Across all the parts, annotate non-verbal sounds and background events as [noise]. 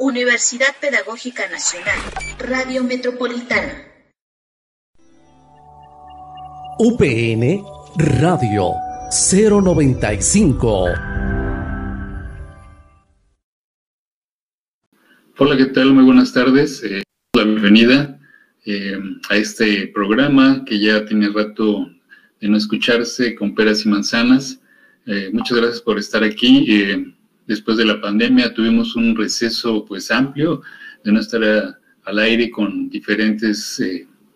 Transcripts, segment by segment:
Universidad Pedagógica Nacional, Radio Metropolitana. UPN Radio 095. Hola, ¿qué tal? Muy buenas tardes. Eh, la bienvenida eh, a este programa que ya tiene rato de no escucharse con peras y manzanas. Eh, muchas gracias por estar aquí. Eh, después de la pandemia tuvimos un receso pues amplio de no estar al aire con diferentes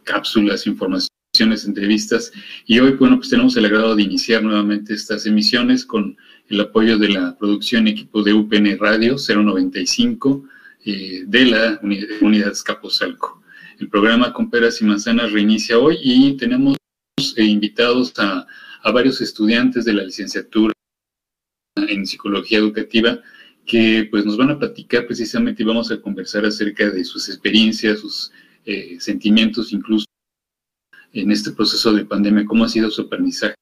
cápsulas, informaciones, entrevistas. Y hoy, bueno, pues tenemos el agrado de iniciar nuevamente estas emisiones con el apoyo de la producción equipo de UPN Radio 095 eh, de la unidad Escaposalco. El programa con peras y manzanas reinicia hoy y tenemos eh, invitados a, varios estudiantes de la licenciatura en psicología educativa que pues nos van a platicar precisamente y vamos a conversar acerca de sus experiencias, sus eh, sentimientos incluso en este proceso de pandemia, cómo ha sido su aprendizaje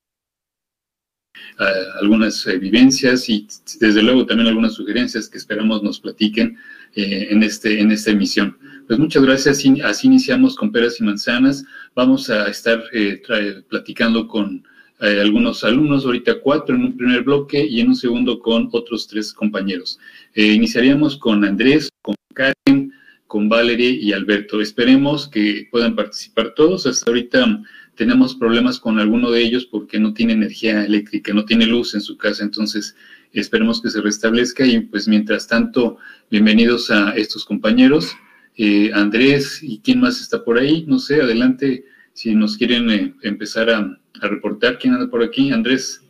algunas vivencias y desde luego también algunas sugerencias que esperamos nos platiquen eh, en, este, en esta emisión. Pues muchas gracias, así iniciamos con peras y manzanas. Vamos a estar eh, platicando con eh, algunos alumnos, ahorita cuatro en un primer bloque y en un segundo con otros tres compañeros. iniciaríamos con Andrés, con Karen, con Valerie y Alberto. Esperemos que puedan participar todos. Hasta ahorita tenemos problemas con alguno de ellos porque no tiene energía eléctrica, no tiene luz en su casa, entonces Esperemos que se restablezca y pues mientras tanto, bienvenidos a estos compañeros. Eh, Andrés y quién más está por ahí, no sé, adelante si nos quieren eh, empezar a, reportar. ¿Quién anda por aquí? Andrés.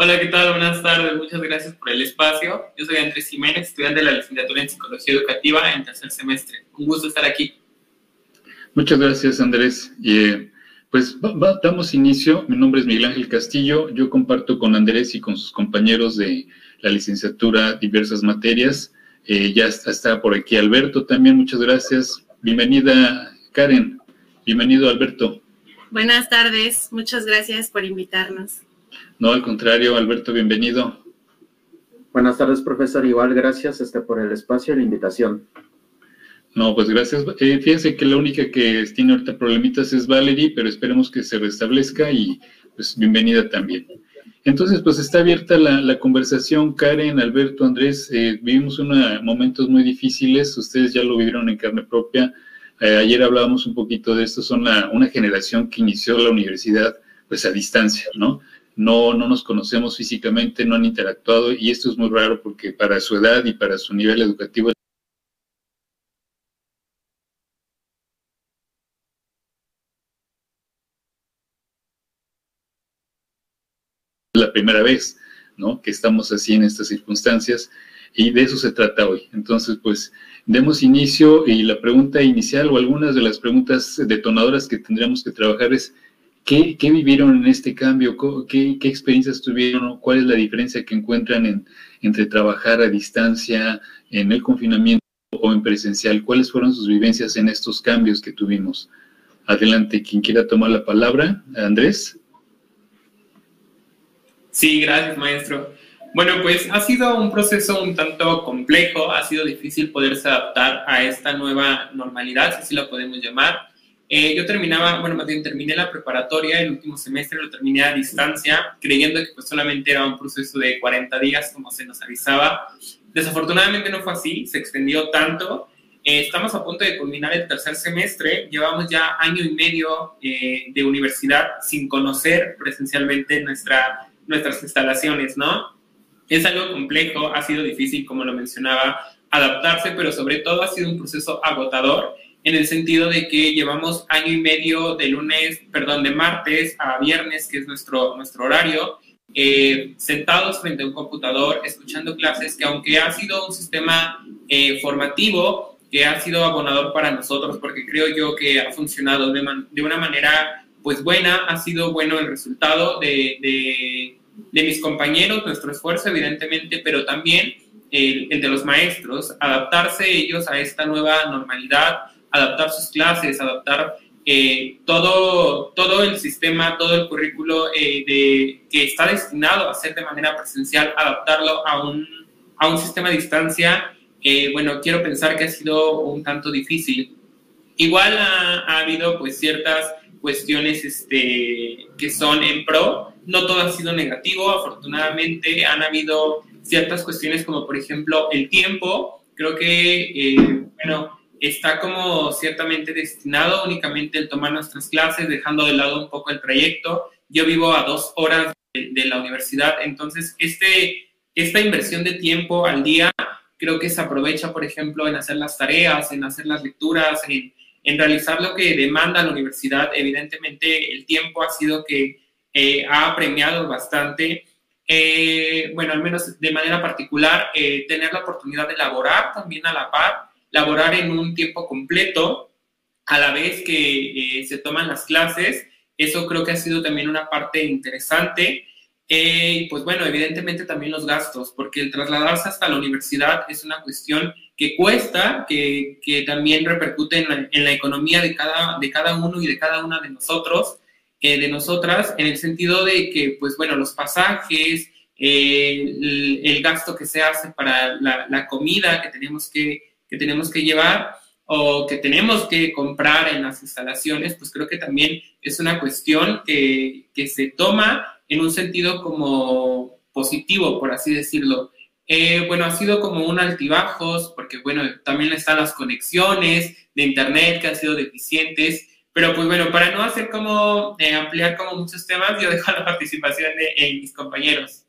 Hola, ¿qué tal? Buenas tardes, muchas gracias por el espacio. Yo soy Andrés Jiménez, estudiante de la licenciatura en Psicología Educativa en tercer semestre. Un gusto estar aquí. Muchas gracias, Andrés. Y, eh, pues damos inicio. Mi nombre es Miguel Ángel Castillo. Yo comparto con Andrés y con sus compañeros de la licenciatura diversas materias. Eh, ya está, por aquí Alberto también. Muchas gracias. Bienvenida, Karen. Bienvenido, Alberto. Buenas tardes. Muchas gracias por invitarnos. No, al contrario, Alberto, bienvenido. Buenas tardes, profesor. Igual, gracias este, por el espacio y la invitación. No, pues gracias. Eh, fíjense que la única que tiene ahorita problemitas es Valerie, pero esperemos que se restablezca y pues bienvenida también. Entonces, pues está abierta la, conversación. Karen, Alberto, Andrés, eh, vivimos una, momentos muy difíciles, ustedes ya lo vivieron en carne propia. Eh, ayer hablábamos un poquito de esto, son una generación que inició la universidad pues a distancia, ¿no? No, no nos conocemos físicamente, no han interactuado y esto es muy raro porque para su edad y para su nivel educativo la primera vez, ¿no? Que estamos así en estas circunstancias y de eso se trata hoy. Entonces, pues, demos inicio y la pregunta inicial o algunas de las preguntas detonadoras que tendríamos que trabajar es, ¿qué, vivieron en este cambio? ¿Qué, experiencias tuvieron? ¿Cuál es la diferencia que encuentran entre trabajar a distancia, en el confinamiento o en presencial? ¿Cuáles fueron sus vivencias en estos cambios que tuvimos? Adelante, quien quiera tomar la palabra, Andrés. Sí, gracias, maestro. Bueno, pues ha sido un proceso un tanto complejo, ha sido difícil poderse adaptar a esta nueva normalidad, si así la podemos llamar. Eh, yo terminaba, bueno, más bien terminé la preparatoria, el último semestre lo terminé a distancia, creyendo que pues solamente era un proceso de 40 días, como se nos avisaba. Desafortunadamente no fue así, se extendió tanto. Eh, estamos a punto de culminar el tercer semestre, llevamos ya año y medio eh, de universidad sin conocer presencialmente nuestra nuestras instalaciones, ¿no? Es algo complejo, ha sido difícil, como lo mencionaba, adaptarse, pero sobre todo ha sido un proceso agotador en el sentido de que llevamos año y medio de lunes, perdón, de martes a viernes, que es nuestro, nuestro horario, eh, sentados frente a un computador, escuchando clases, que aunque ha sido un sistema eh, formativo, que ha sido abonador para nosotros, porque creo yo que ha funcionado de, de una manera pues buena, ha sido bueno el resultado de, de mis compañeros, nuestro esfuerzo evidentemente, pero también el, de los maestros, adaptarse ellos a esta nueva normalidad, adaptar sus clases, adaptar eh, todo, todo el sistema, todo el currículo eh, de, que está destinado a ser de manera presencial, adaptarlo a un, a un sistema a distancia, eh, bueno, quiero pensar que ha sido un tanto difícil. Igual ha, ha habido pues ciertas cuestiones este, que son en pro, no todo ha sido negativo, afortunadamente han habido ciertas cuestiones como por ejemplo el tiempo, creo que, eh, bueno, está como ciertamente destinado únicamente el tomar nuestras clases, dejando de lado un poco el trayecto. Yo vivo a dos horas de, la universidad, entonces este, esta inversión de tiempo al día creo que se aprovecha, por ejemplo, en hacer las tareas, en hacer las lecturas, en, en realizar lo que demanda la universidad. Evidentemente el tiempo ha sido que eh, ha premiado bastante. Eh, bueno, al menos de manera particular, eh, tener la oportunidad de laborar también a la par, laborar en un tiempo completo a la vez que se toman las clases. Eso creo que ha sido también una parte interesante. pues bueno, evidentemente también los gastos, porque el trasladarse hasta la universidad es una cuestión que cuesta, que, que también repercute en la, la, economía de cada, de cada uno y de cada una de nosotros. Eh, de nosotras, en el sentido de que, pues bueno, los pasajes, eh, el, gasto que se hace para la, comida que tenemos que, que tenemos que llevar o que tenemos que comprar en las instalaciones, pues creo que también es una cuestión que, que se toma en un sentido como positivo, por así decirlo. Eh, bueno, ha sido como un altibajos, porque bueno, también están las conexiones de Internet que han sido deficientes, pero pues bueno, para no hacer como eh, ampliar como muchos temas, yo dejo [laughs] la participación de, mis compañeros.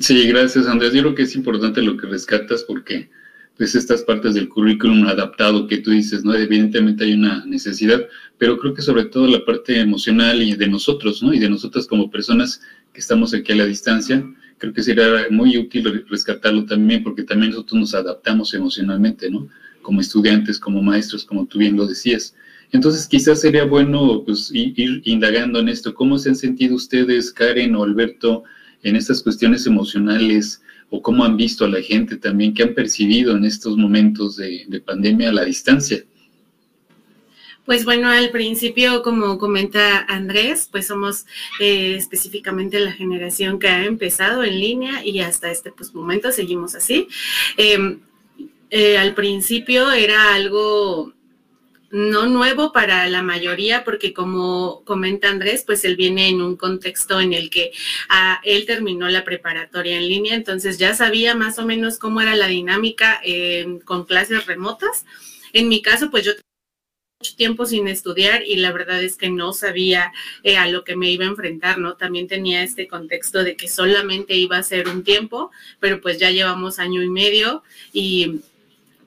Sí, gracias Andrés. Yo creo que es importante lo que rescatas porque pues estas partes del currículum adaptado que tú dices, ¿no? Evidentemente hay una necesidad, pero creo que sobre todo la parte emocional y de nosotros, ¿no? Y de nosotras como personas que estamos aquí a la distancia, creo que sería muy útil rescatarlo también porque también nosotros nos adaptamos emocionalmente, ¿no? Como estudiantes, como maestros, como tú bien lo decías. Entonces, quizás sería bueno pues, ir indagando en esto. ¿Cómo se han sentido ustedes, Karen o Alberto, en estas cuestiones emocionales? ¿O cómo han visto a la gente también? ¿Qué han percibido en estos momentos de, pandemia a la distancia? Pues bueno, al principio, como comenta Andrés, pues somos eh, específicamente la generación que ha empezado en línea y hasta este pues, momento seguimos así. Em, eh, al principio era algo no nuevo para la mayoría, porque como comenta Andrés, pues él viene en un contexto en el que ah, él terminó la preparatoria en línea, entonces ya sabía más o menos cómo era la dinámica eh, con clases remotas. En mi caso, pues yo mucho tiempo sin estudiar y la verdad es que no sabía eh, a lo que me iba a enfrentar, ¿no? También tenía este contexto de que solamente iba a ser un tiempo, pero pues ya llevamos año y medio y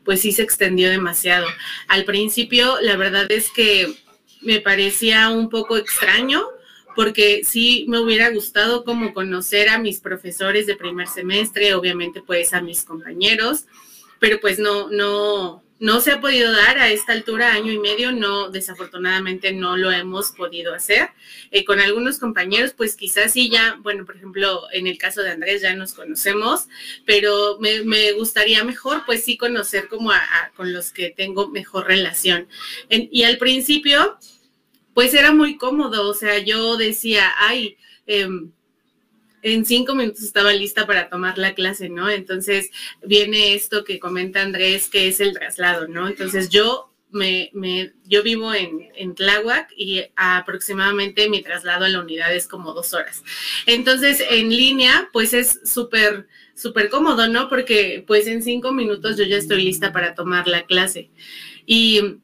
pues sí se extendió demasiado. Al principio, la verdad es que me parecía un poco extraño porque sí me hubiera gustado como conocer a mis profesores de primer semestre, obviamente pues a mis compañeros, pero pues no, no, no se ha podido dar a esta altura, año y medio, no, desafortunadamente no lo hemos podido hacer. Eh, con algunos compañeros, pues quizás sí ya, bueno, por ejemplo, en el caso de Andrés ya nos conocemos, pero me, gustaría mejor, pues sí conocer como a, con los que tengo mejor relación. y al principio, pues era muy cómodo, o sea, yo decía, ay, eh, en cinco minutos estaba lista para tomar la clase, ¿no? Entonces viene esto que comenta Andrés, que es el traslado, ¿no? Entonces yo me, yo vivo en, en Tláhuac y aproximadamente mi traslado a la unidad es como dos horas. Entonces en línea, pues es súper, súper cómodo, ¿no? Porque pues en cinco minutos yo ya estoy lista para tomar la clase. Y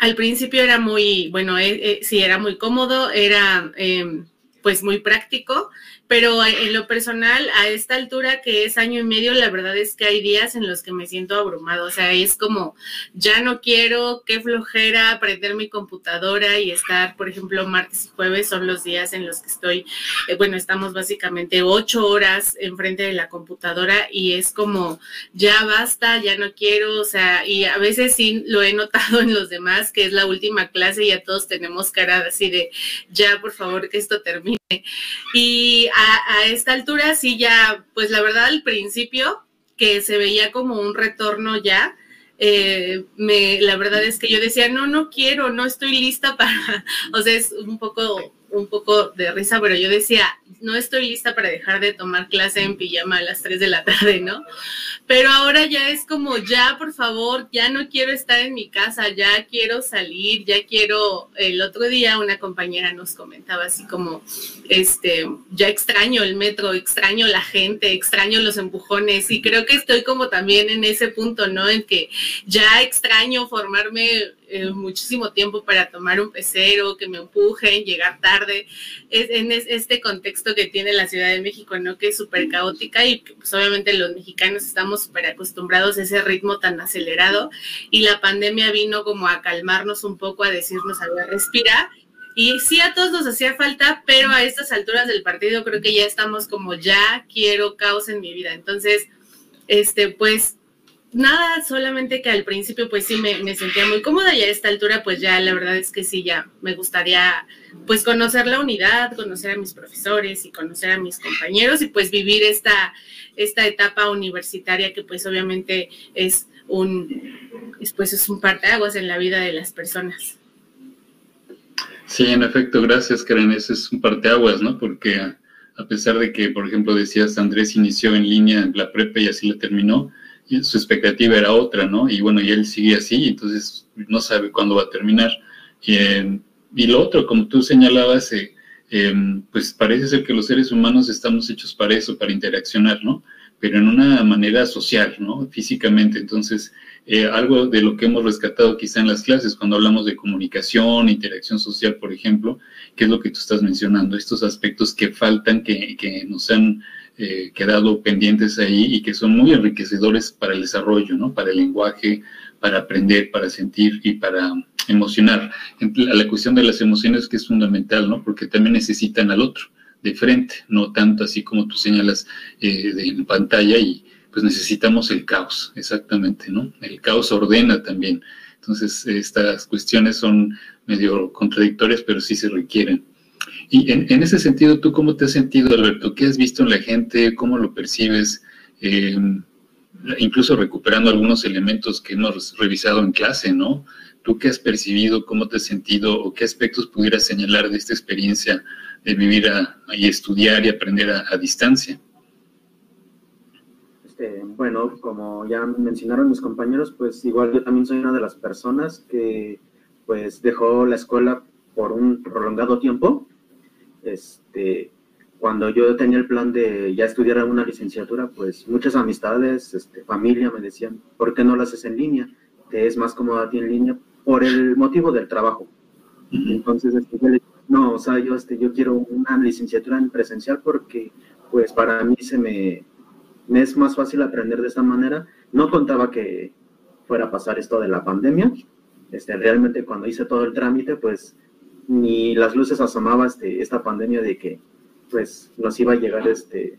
al principio era muy, bueno, eh, eh, sí, era muy cómodo, era... Em, pues muy práctico, pero en lo personal, a esta altura que es año y medio, la verdad es que hay días en los que me siento abrumado, o sea, es como, ya no quiero, qué flojera prender mi computadora y estar, por ejemplo, martes y jueves son los días en los que estoy, eh, bueno, estamos básicamente ocho horas enfrente de la computadora y es como, ya basta, ya no quiero, o sea, y a veces sí lo he notado en los demás, que es la última clase y ya todos tenemos cara así de, ya, por favor, que esto termine. [laughs] Y a, esta altura sí ya, pues la verdad al principio que se veía como un retorno ya, eh, me, la verdad es que yo decía, no, no quiero, no estoy lista para, [laughs] o sea, es un poco un poco de risa, pero yo decía, no estoy lista para dejar de tomar clase en pijama a las 3 de la tarde, ¿no? Pero ahora ya es como, ya, por favor, ya no quiero estar en mi casa, ya quiero salir, ya quiero, el otro día una compañera nos comentaba así como, este, ya extraño el metro, extraño la gente, extraño los empujones y creo que estoy como también en ese punto, ¿no? En que ya extraño formarme eh, muchísimo tiempo para tomar un pecero, que me empujen, llegar tarde, es, en este contexto que tiene la Ciudad de México, ¿no? Que es súper caótica y pues obviamente los mexicanos estamos súper acostumbrados a ese ritmo tan acelerado y la pandemia vino como a calmarnos un poco, a decirnos, a ver, respira. Y sí, a todos nos hacía falta, pero a estas alturas del partido creo que ya estamos como ya quiero caos en mi vida. Entonces, este, pues nada, solamente que al principio pues sí me, sentía muy cómoda y a esta altura pues ya la verdad es que sí, ya me gustaría pues conocer la unidad, conocer a mis profesores y conocer a mis compañeros y pues vivir esta, esta etapa universitaria que pues obviamente es un, pues es un parteaguas en la vida de las personas. Sí, en efecto, gracias Karen, ese es un parteaguas, ¿no? Porque a pesar de que, por ejemplo, decías, Andrés inició en línea la prepa y así la terminó, su expectativa era otra, ¿no? Y bueno, y él sigue así, entonces no sabe cuándo va a terminar. y lo otro, como tú señalabas, eh, em, pues parece ser que los seres humanos estamos hechos para eso, para interaccionar, ¿no? Pero en una manera social, ¿no? Físicamente. Entonces, eh, algo de lo que hemos rescatado quizá en las clases, cuando hablamos de comunicación, interacción social, por ejemplo, que es lo que tú estás mencionando, estos aspectos que faltan, que, que nos han eh, quedado pendientes ahí y que son muy enriquecedores para el desarrollo, ¿no? Para el lenguaje, para aprender, para sentir y para emocionar. La cuestión de las emociones que es fundamental, ¿no? Porque también necesitan al otro de frente, no tanto así como tú señalas eh, en pantalla y pues necesitamos el caos, exactamente, ¿no? El caos ordena también. Entonces, estas cuestiones son medio contradictorias, pero sí se requieren. Y en, ese sentido, ¿tú cómo te has sentido, Alberto? ¿Qué has visto en la gente? ¿Cómo lo percibes? Eh, incluso recuperando algunos elementos que hemos revisado en clase, ¿no? ¿Tú qué has percibido? ¿Cómo te has sentido? ¿O qué aspectos pudieras señalar de esta experiencia de vivir y estudiar y aprender a, distancia? Este, bueno, como ya mencionaron mis compañeros, pues igual yo también soy una de las personas que pues dejó la escuela por un prolongado tiempo. Este, cuando yo tenía el plan de ya estudiar una licenciatura, pues muchas amistades, este, familia me decían, ¿por qué no lo haces en línea? Te es más cómodo a ti en línea por el motivo del trabajo. Entonces, este, yo le, no, o sea, yo, este, yo quiero una licenciatura en presencial porque, pues, para mí se me, me es más fácil aprender de esta manera. No contaba que fuera a pasar esto de la pandemia. Este, realmente cuando hice todo el trámite, pues ni las luces asomaba este, esta pandemia de que pues nos iba a llegar este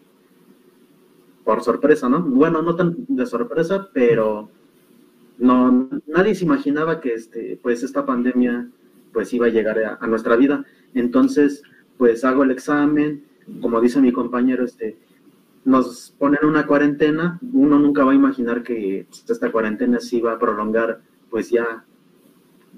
por sorpresa, ¿no? Bueno, no tan de sorpresa, pero no nadie se imaginaba que este pues esta pandemia pues iba a llegar a, nuestra vida. Entonces, pues hago el examen, como dice mi compañero, este nos ponen una cuarentena, uno nunca va a imaginar que esta cuarentena se iba a prolongar pues ya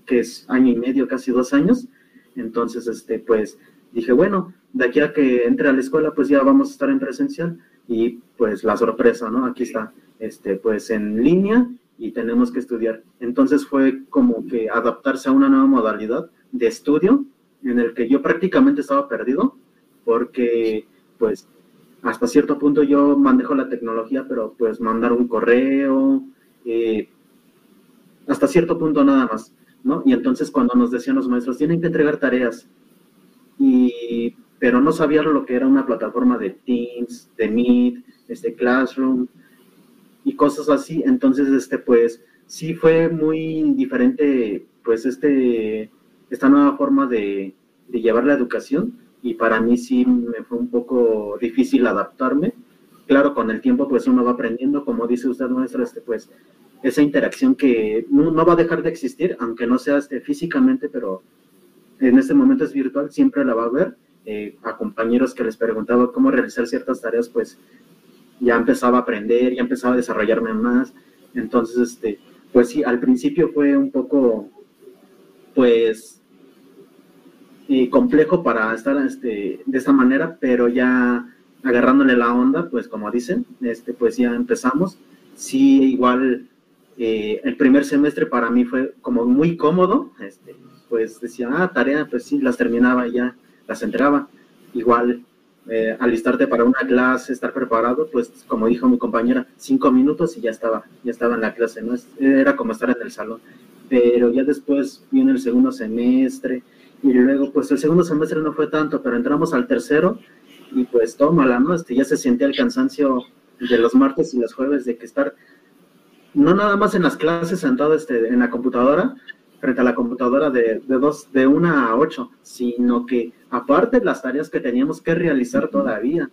que es año y medio, casi dos años, entonces, este, pues dije, bueno, de aquí a que entre a la escuela, pues ya vamos a estar en presencial y pues la sorpresa, ¿no? Aquí está, este, pues en línea y tenemos que estudiar. Entonces fue como que adaptarse a una nueva modalidad de estudio en el que yo prácticamente estaba perdido porque pues hasta cierto punto yo manejo la tecnología, pero pues mandar un correo, eh, hasta cierto punto nada más. ¿No? Y entonces cuando nos decían los maestros, tienen que entregar tareas, y, pero no sabían lo que era una plataforma de Teams, de Meet, este Classroom y cosas así, entonces, este, pues, sí fue muy diferente, pues, este, esta nueva forma de, llevar la educación, y para mí sí me fue un poco difícil adaptarme. Claro, con el tiempo, pues, uno va aprendiendo, como dice usted, maestra, este, pues, esa interacción que no, va a dejar de existir, aunque no sea este, físicamente, pero en este momento es virtual, siempre la va a ver. Eh, a compañeros que les preguntaba cómo realizar ciertas tareas, pues ya empezaba a aprender, ya empezaba a desarrollarme más. Entonces, este, pues sí, al principio fue un poco, pues, complejo para estar este, de esta manera, pero ya agarrándole la onda, pues como dicen, este, pues ya empezamos. Sí, igual eh, el primer semestre para mí fue como muy cómodo, este, pues decía, ah, tarea, pues sí, las terminaba y ya las entregaba. Igual eh, alistarte para una clase, estar preparado, pues como dijo mi compañera, cinco minutos y ya estaba, ya estaba en la clase, ¿no? Era como estar en el salón. Pero ya después viene el segundo semestre y luego pues el segundo semestre no fue tanto, pero entramos al tercero y pues tómala, ¿no? Este, ya se sentía el cansancio de los martes y los jueves de que estar no nada más en las clases sentado este, en la computadora, frente a la computadora de, de, dos, de una a ocho, sino que aparte las tareas que teníamos que realizar todavía,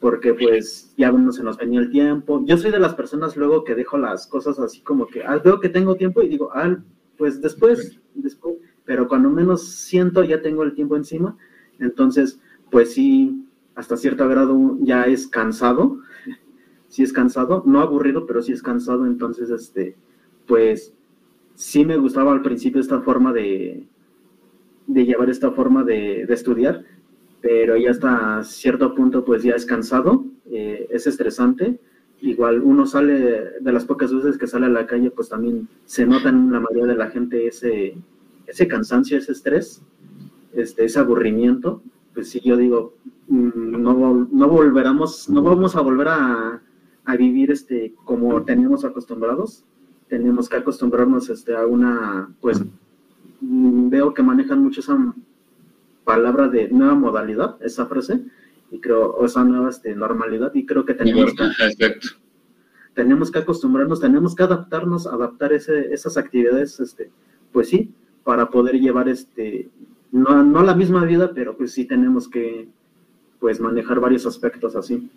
porque pues ya no se nos venía el tiempo. Yo soy de las personas luego que dejo las cosas así como que, ah, veo que tengo tiempo y digo, ah, pues después, después, pero cuando menos siento ya tengo el tiempo encima, entonces pues sí, hasta cierto grado ya es cansado, sí es cansado, no aburrido, pero sí es cansado, entonces este, pues sí me gustaba al principio esta forma de, de llevar esta forma de, estudiar, pero ya hasta cierto punto pues ya es cansado, eh, es estresante. Igual uno sale, de las pocas veces que sale a la calle, pues también se nota en la mayoría de la gente ese, ese cansancio, ese estrés, este, ese aburrimiento. Pues sí, yo digo, mm, no, no volveremos, no vamos a volver a, a vivir este, como teníamos acostumbrados, tenemos que acostumbrarnos este, a una, pues mm, veo que manejan mucho esa palabra de nueva modalidad, esa frase, y creo, o esa nueva este, normalidad, y creo que tenemos que, tenemos que acostumbrarnos, tenemos que adaptarnos, adaptar ese, esas actividades, este, pues sí, para poder llevar este, no, no la misma vida, pero pues sí tenemos que pues manejar varios aspectos así.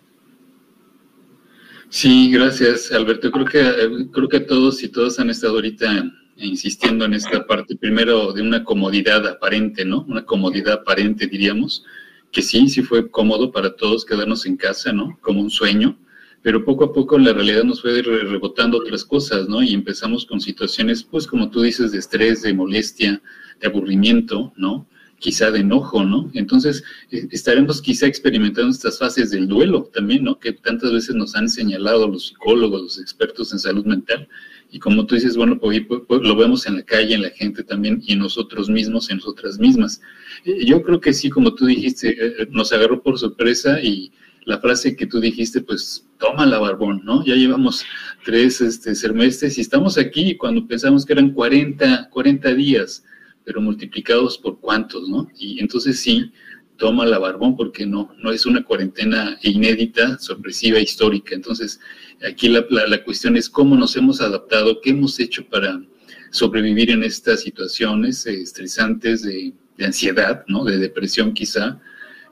Sí, gracias, Alberto. Creo que, creo que todos y todas han estado ahorita insistiendo en esta parte, primero de una comodidad aparente, ¿no? Una comodidad aparente, diríamos, que sí, sí fue cómodo para todos quedarnos en casa, ¿no? Como un sueño, pero poco a poco la realidad nos fue rebotando otras cosas, ¿no? Y empezamos con situaciones, pues como tú dices, de estrés, de molestia, de aburrimiento, ¿no? Quizá de enojo, ¿no? Entonces, eh, estaremos quizá experimentando estas fases del duelo también, ¿no? Que tantas veces nos han señalado los psicólogos, los expertos en salud mental. Y como tú dices, bueno, pues, pues, pues, lo vemos en la calle, en la gente también, y en nosotros mismos, en nosotras mismas. Eh, yo creo que sí, como tú dijiste, eh, nos agarró por sorpresa y la frase que tú dijiste, pues toma la barbón, ¿no? Ya llevamos tres este, semestres y estamos aquí cuando pensamos que eran 40, 40 días pero multiplicados por cuántos, ¿no? Y entonces sí, toma la barbón porque no, no es una cuarentena inédita, sorpresiva, histórica. Entonces, aquí la, la, cuestión es cómo nos hemos adaptado, qué hemos hecho para sobrevivir en estas situaciones eh, estresantes de, de, ansiedad, ¿no? De depresión quizá.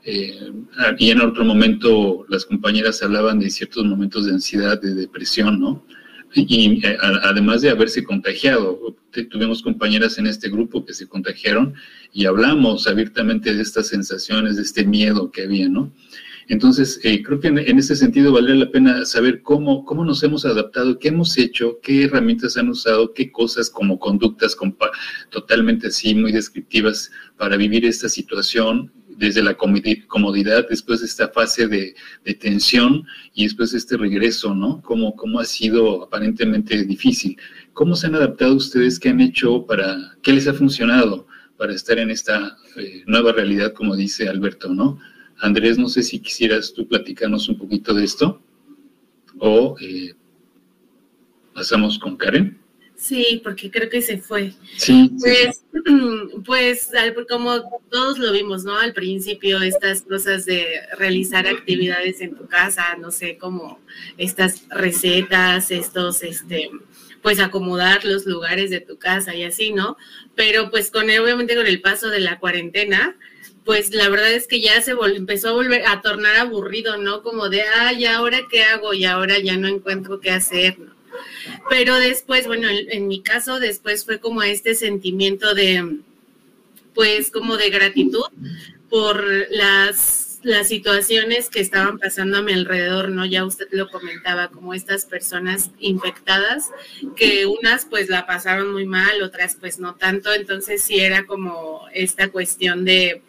Eh, y en otro momento las compañeras hablaban de ciertos momentos de ansiedad, de depresión, ¿no? Y eh, además de haberse contagiado, tuvimos compañeras en este grupo que se contagiaron y hablamos abiertamente de estas sensaciones, de este miedo que había, ¿no? Entonces, eh, creo que en, ese sentido vale la pena saber cómo, cómo nos hemos adaptado, qué hemos hecho, qué herramientas han usado, qué cosas como conductas totalmente así, muy descriptivas para vivir esta situación desde la comodidad, después de esta fase de, tensión y después de este regreso, ¿no? ¿Cómo, ¿Cómo ha sido aparentemente difícil? ¿Cómo se han adaptado ustedes? ¿Qué han hecho para, qué les ha funcionado para estar en esta eh, nueva realidad, como dice Alberto, ¿no? Andrés, no sé si quisieras tú platicarnos un poquito de esto o eh, pasamos con Karen. Sí, porque creo que se fue. Sí. Pues, [clears throat] pues como todos lo vimos, ¿no? Al principio, estas cosas de realizar actividades en tu casa, no sé, como estas recetas, estos, este, pues acomodar los lugares de tu casa y así, ¿no? Pero pues con obviamente con el paso de la cuarentena, pues la verdad es que ya se empezó a volver a tornar aburrido, ¿no? Como de, ay, ahora qué hago? Y ahora ya no encuentro qué hacer, ¿no? Pero después, bueno, en, mi caso, después fue como este sentimiento de, pues, como de gratitud por las las situaciones que estaban pasando a mi alrededor, ¿no? Ya usted lo comentaba, como estas personas infectadas, que unas pues la pasaron muy mal, otras pues no tanto, entonces sí era como esta cuestión de,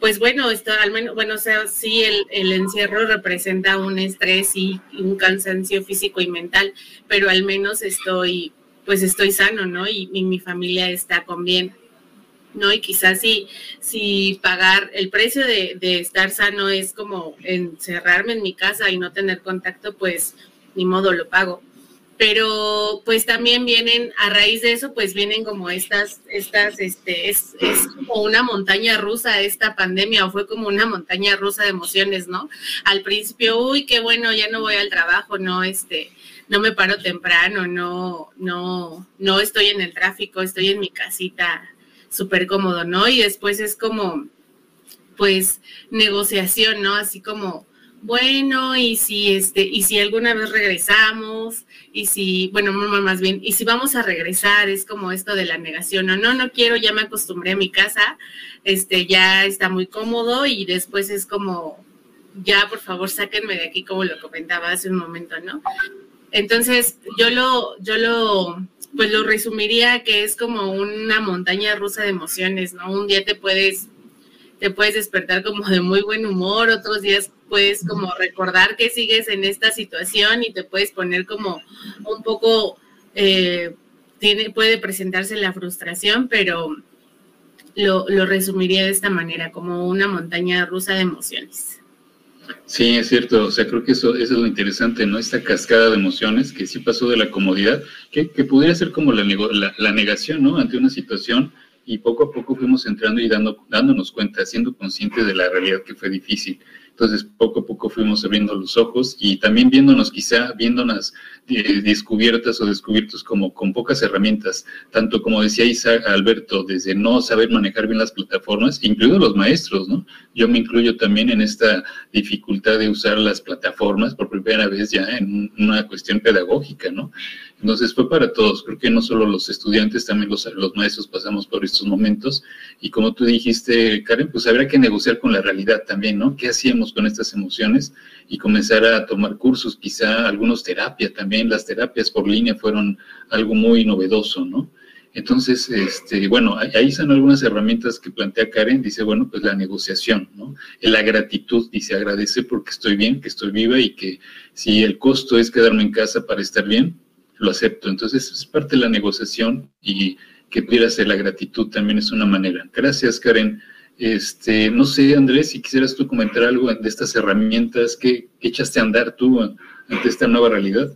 pues bueno, esto al menos, bueno, sí el, el encierro representa un estrés y un cansancio físico y mental, pero al menos estoy, pues estoy sano, ¿no? Y, y mi familia está con bien. ¿no? Y quizás si, si pagar el precio de, de, estar sano es como encerrarme en mi casa y no tener contacto, pues ni modo lo pago. Pero pues también vienen, a raíz de eso, pues vienen como estas, estas, este, es, es como una montaña rusa esta pandemia, o fue como una montaña rusa de emociones, ¿no? Al principio, uy, qué bueno, ya no voy al trabajo, no, este, no me paro temprano, no, no, no estoy en el tráfico, estoy en mi casita súper cómodo, ¿no? Y después es como, pues, negociación, ¿no? Así como, bueno, y si este, y si alguna vez regresamos, y si, bueno, más bien, y si vamos a regresar, es como esto de la negación, no, no, no quiero, ya me acostumbré a mi casa, este, ya está muy cómodo, y después es como, ya, por favor, sáquenme de aquí, como lo comentaba hace un momento, ¿no? Entonces, yo lo, yo lo, pues lo resumiría que es como una montaña rusa de emociones, ¿no? Un día te puedes, te puedes despertar como de muy buen humor, otros días puedes como recordar que sigues en esta situación y te puedes poner como un poco, eh, tiene, puede presentarse la frustración, pero lo, lo resumiría de esta manera, como una montaña rusa de emociones. Sí, es cierto. O sea, creo que eso, eso es lo interesante, ¿no? Esta cascada de emociones que sí pasó de la comodidad, que, que pudiera ser como la, la, la, negación, ¿no? Ante una situación y poco a poco fuimos entrando y dando, dándonos cuenta, siendo conscientes de la realidad que fue difícil. Entonces, poco a poco fuimos abriendo los ojos y también viéndonos, quizá viéndonos eh, descubiertas o descubiertos como con pocas herramientas, tanto como decía Isaac Alberto, desde no saber manejar bien las plataformas, incluidos los maestros, ¿no? Yo me incluyo también en esta dificultad de usar las plataformas por primera vez ya en una cuestión pedagógica, ¿no? Entonces fue para todos, creo que no solo los estudiantes, también los, los maestros pasamos por estos momentos y como tú dijiste, Karen, pues habrá que negociar con la realidad también, ¿no? ¿Qué hacíamos con estas emociones? Y comenzar a tomar cursos, quizá algunos terapia también, las terapias por línea fueron algo muy novedoso, ¿no? Entonces, este, bueno, ahí son algunas herramientas que plantea Karen, dice, bueno, pues la negociación, ¿no? La gratitud, dice, agradece porque estoy bien, que estoy viva y que si el costo es quedarme en casa para estar bien, lo acepto. Entonces es parte de la negociación y que pudiera ser la gratitud también es una manera. Gracias, Karen. Este, no sé, Andrés, si quisieras tú comentar algo de estas herramientas que, echaste a andar tú ante esta nueva realidad.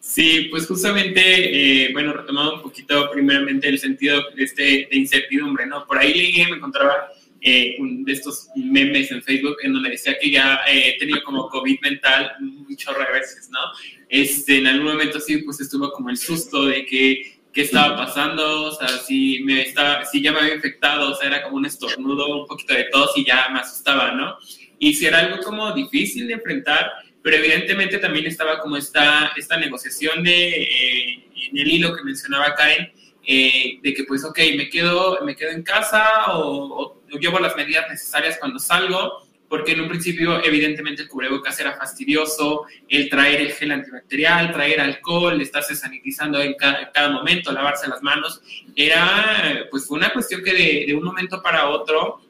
Sí, pues justamente, eh, bueno, retomando un poquito primeramente el sentido de, este, de incertidumbre, ¿no? Por ahí leí, me encontraba eh, un de estos memes en Facebook en donde decía que ya eh, he tenido como COVID mental de veces, ¿no? Este, en algún momento sí, pues estuvo como el susto de que qué estaba pasando, o sea, si, me estaba, si ya me había infectado, o sea, era como un estornudo, un poquito de tos y ya me asustaba, ¿no? Y si era algo como difícil de enfrentar, pero evidentemente también estaba como esta, esta negociación de, eh, en el hilo que mencionaba Karen, eh, de que pues, ok, me quedo, me quedo en casa o, o, llevo las medidas necesarias cuando salgo, porque en un principio evidentemente el cubrebocas era fastidioso, el traer el gel antibacterial, traer alcohol, estarse sanitizando en cada, momento, lavarse las manos, era pues fue una cuestión que de, de un momento para otro,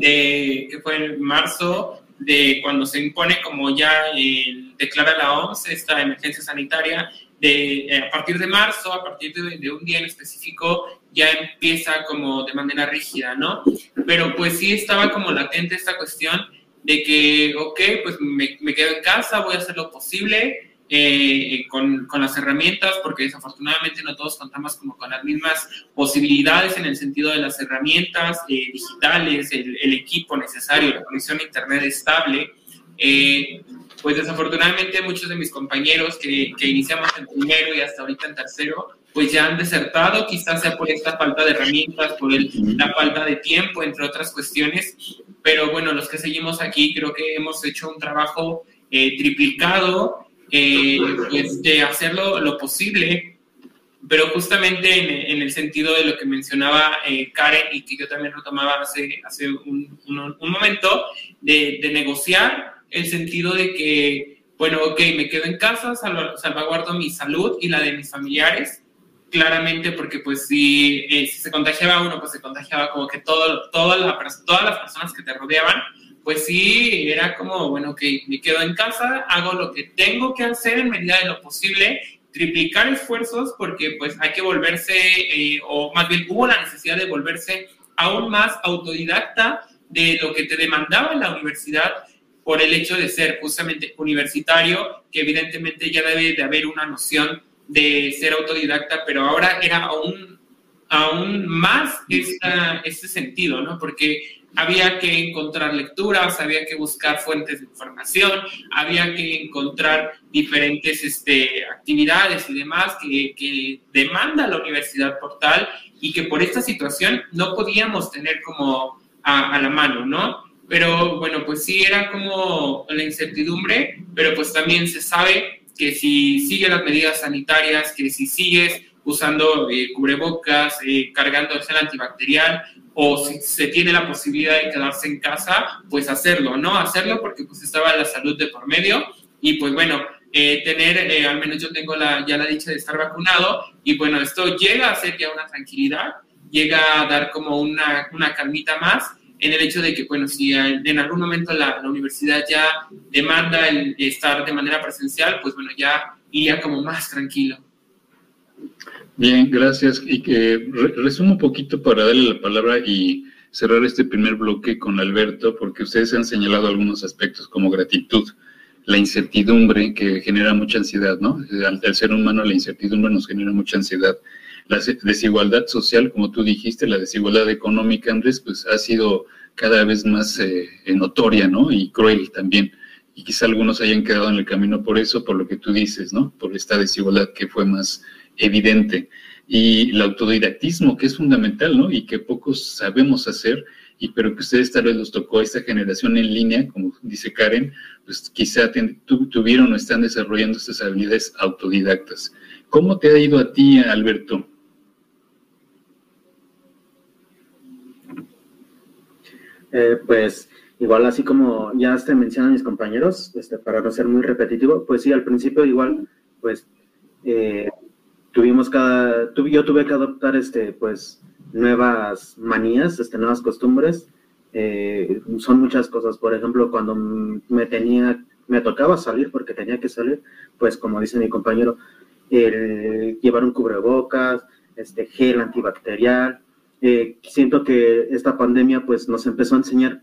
que fue en marzo, de cuando se impone como ya eh, declara la OMS esta emergencia sanitaria, de, eh, a partir de marzo, a partir de, de, un día en específico, ya empieza como de manera rígida, ¿no? Pero pues sí estaba como latente esta cuestión de que, ok, pues me, me quedo en casa, voy a hacer lo posible eh, con, con, las herramientas, porque desafortunadamente no todos contamos como con las mismas posibilidades en el sentido de las herramientas eh, digitales, el, el, equipo necesario, la conexión a internet estable. Eh, pues desafortunadamente muchos de mis compañeros que, que, iniciamos en primero y hasta ahorita en tercero, pues ya han desertado, quizás sea por esta falta de herramientas, por el, la falta de tiempo, entre otras cuestiones, pero bueno, los que seguimos aquí creo que hemos hecho un trabajo eh, triplicado, eh, de hacerlo lo posible pero justamente en, el sentido de lo que mencionaba eh, Karen y que yo también retomaba hace, hace un, momento, de, negociar el sentido de que, bueno, ok, me quedo en casa, salvaguardo mi salud y la de mis familiares, claramente porque pues si, eh, si se contagiaba uno, pues se contagiaba como que todo, todas las personas que te rodeaban, pues sí, era como, bueno, ok, me quedo en casa, hago lo que tengo que hacer en medida de lo posible triplicar esfuerzos porque pues hay que volverse, eh, o más bien hubo la necesidad de volverse aún más autodidacta de lo que te demandaba la universidad por el hecho de ser justamente universitario, que evidentemente ya debe de haber una noción de ser autodidacta, pero ahora era aún, aún más esta, este sentido, ¿no? Porque había que encontrar lecturas, había que buscar fuentes de información, había que encontrar diferentes este, actividades y demás que, que demanda la universidad portal y que por esta situación no podíamos tener como a, a, la mano, ¿no? Pero bueno, pues sí era como la incertidumbre, pero pues también se sabe que si sigues las medidas sanitarias, que si sigues usando eh, cubrebocas, eh, cargando el gel antibacterial, o si se tiene la posibilidad de quedarse en casa, pues hacerlo, ¿no? Hacerlo porque pues estaba la salud de por medio y pues bueno, eh, tener, eh, al menos yo tengo la, ya la dicha de estar vacunado y bueno, esto llega a ser ya una tranquilidad, llega a dar como una, una calmita más en el hecho de que, bueno, si en algún momento la, la universidad ya demanda el estar de manera presencial, pues bueno, ya iría como más tranquilo. Bien, gracias. Y que resumo un poquito para darle la palabra y cerrar este primer bloque con Alberto, porque ustedes han señalado algunos aspectos como gratitud, la incertidumbre que genera mucha ansiedad, ¿no? Al, ser humano la incertidumbre nos genera mucha ansiedad. La desigualdad social, como tú dijiste, la desigualdad económica, Andrés, pues ha sido cada vez más eh, notoria, ¿no? Y cruel también. Y quizá algunos hayan quedado en el camino por eso, por lo que tú dices, ¿no? Por esta desigualdad que fue más evidente. Y el autodidactismo, que es fundamental, ¿no? Y que pocos sabemos hacer, y pero que ustedes tal vez los tocó esta generación en línea, como dice Karen, pues quizá tuvieron o están desarrollando estas habilidades autodidactas. ¿Cómo te ha ido a ti, Alberto? Eh, pues igual así como ya te mencionan mis compañeros, este, para no ser muy repetitivo, pues sí, al principio igual, pues eh, tuvimos cada, yo tuve que adoptar este, pues, nuevas manías, este, nuevas costumbres. Eh, son muchas cosas. Por ejemplo, cuando me tenía, me tocaba salir porque tenía que salir, pues como dice mi compañero, llevar un cubrebocas, este gel antibacterial. Eh, siento que esta pandemia pues nos empezó a enseñar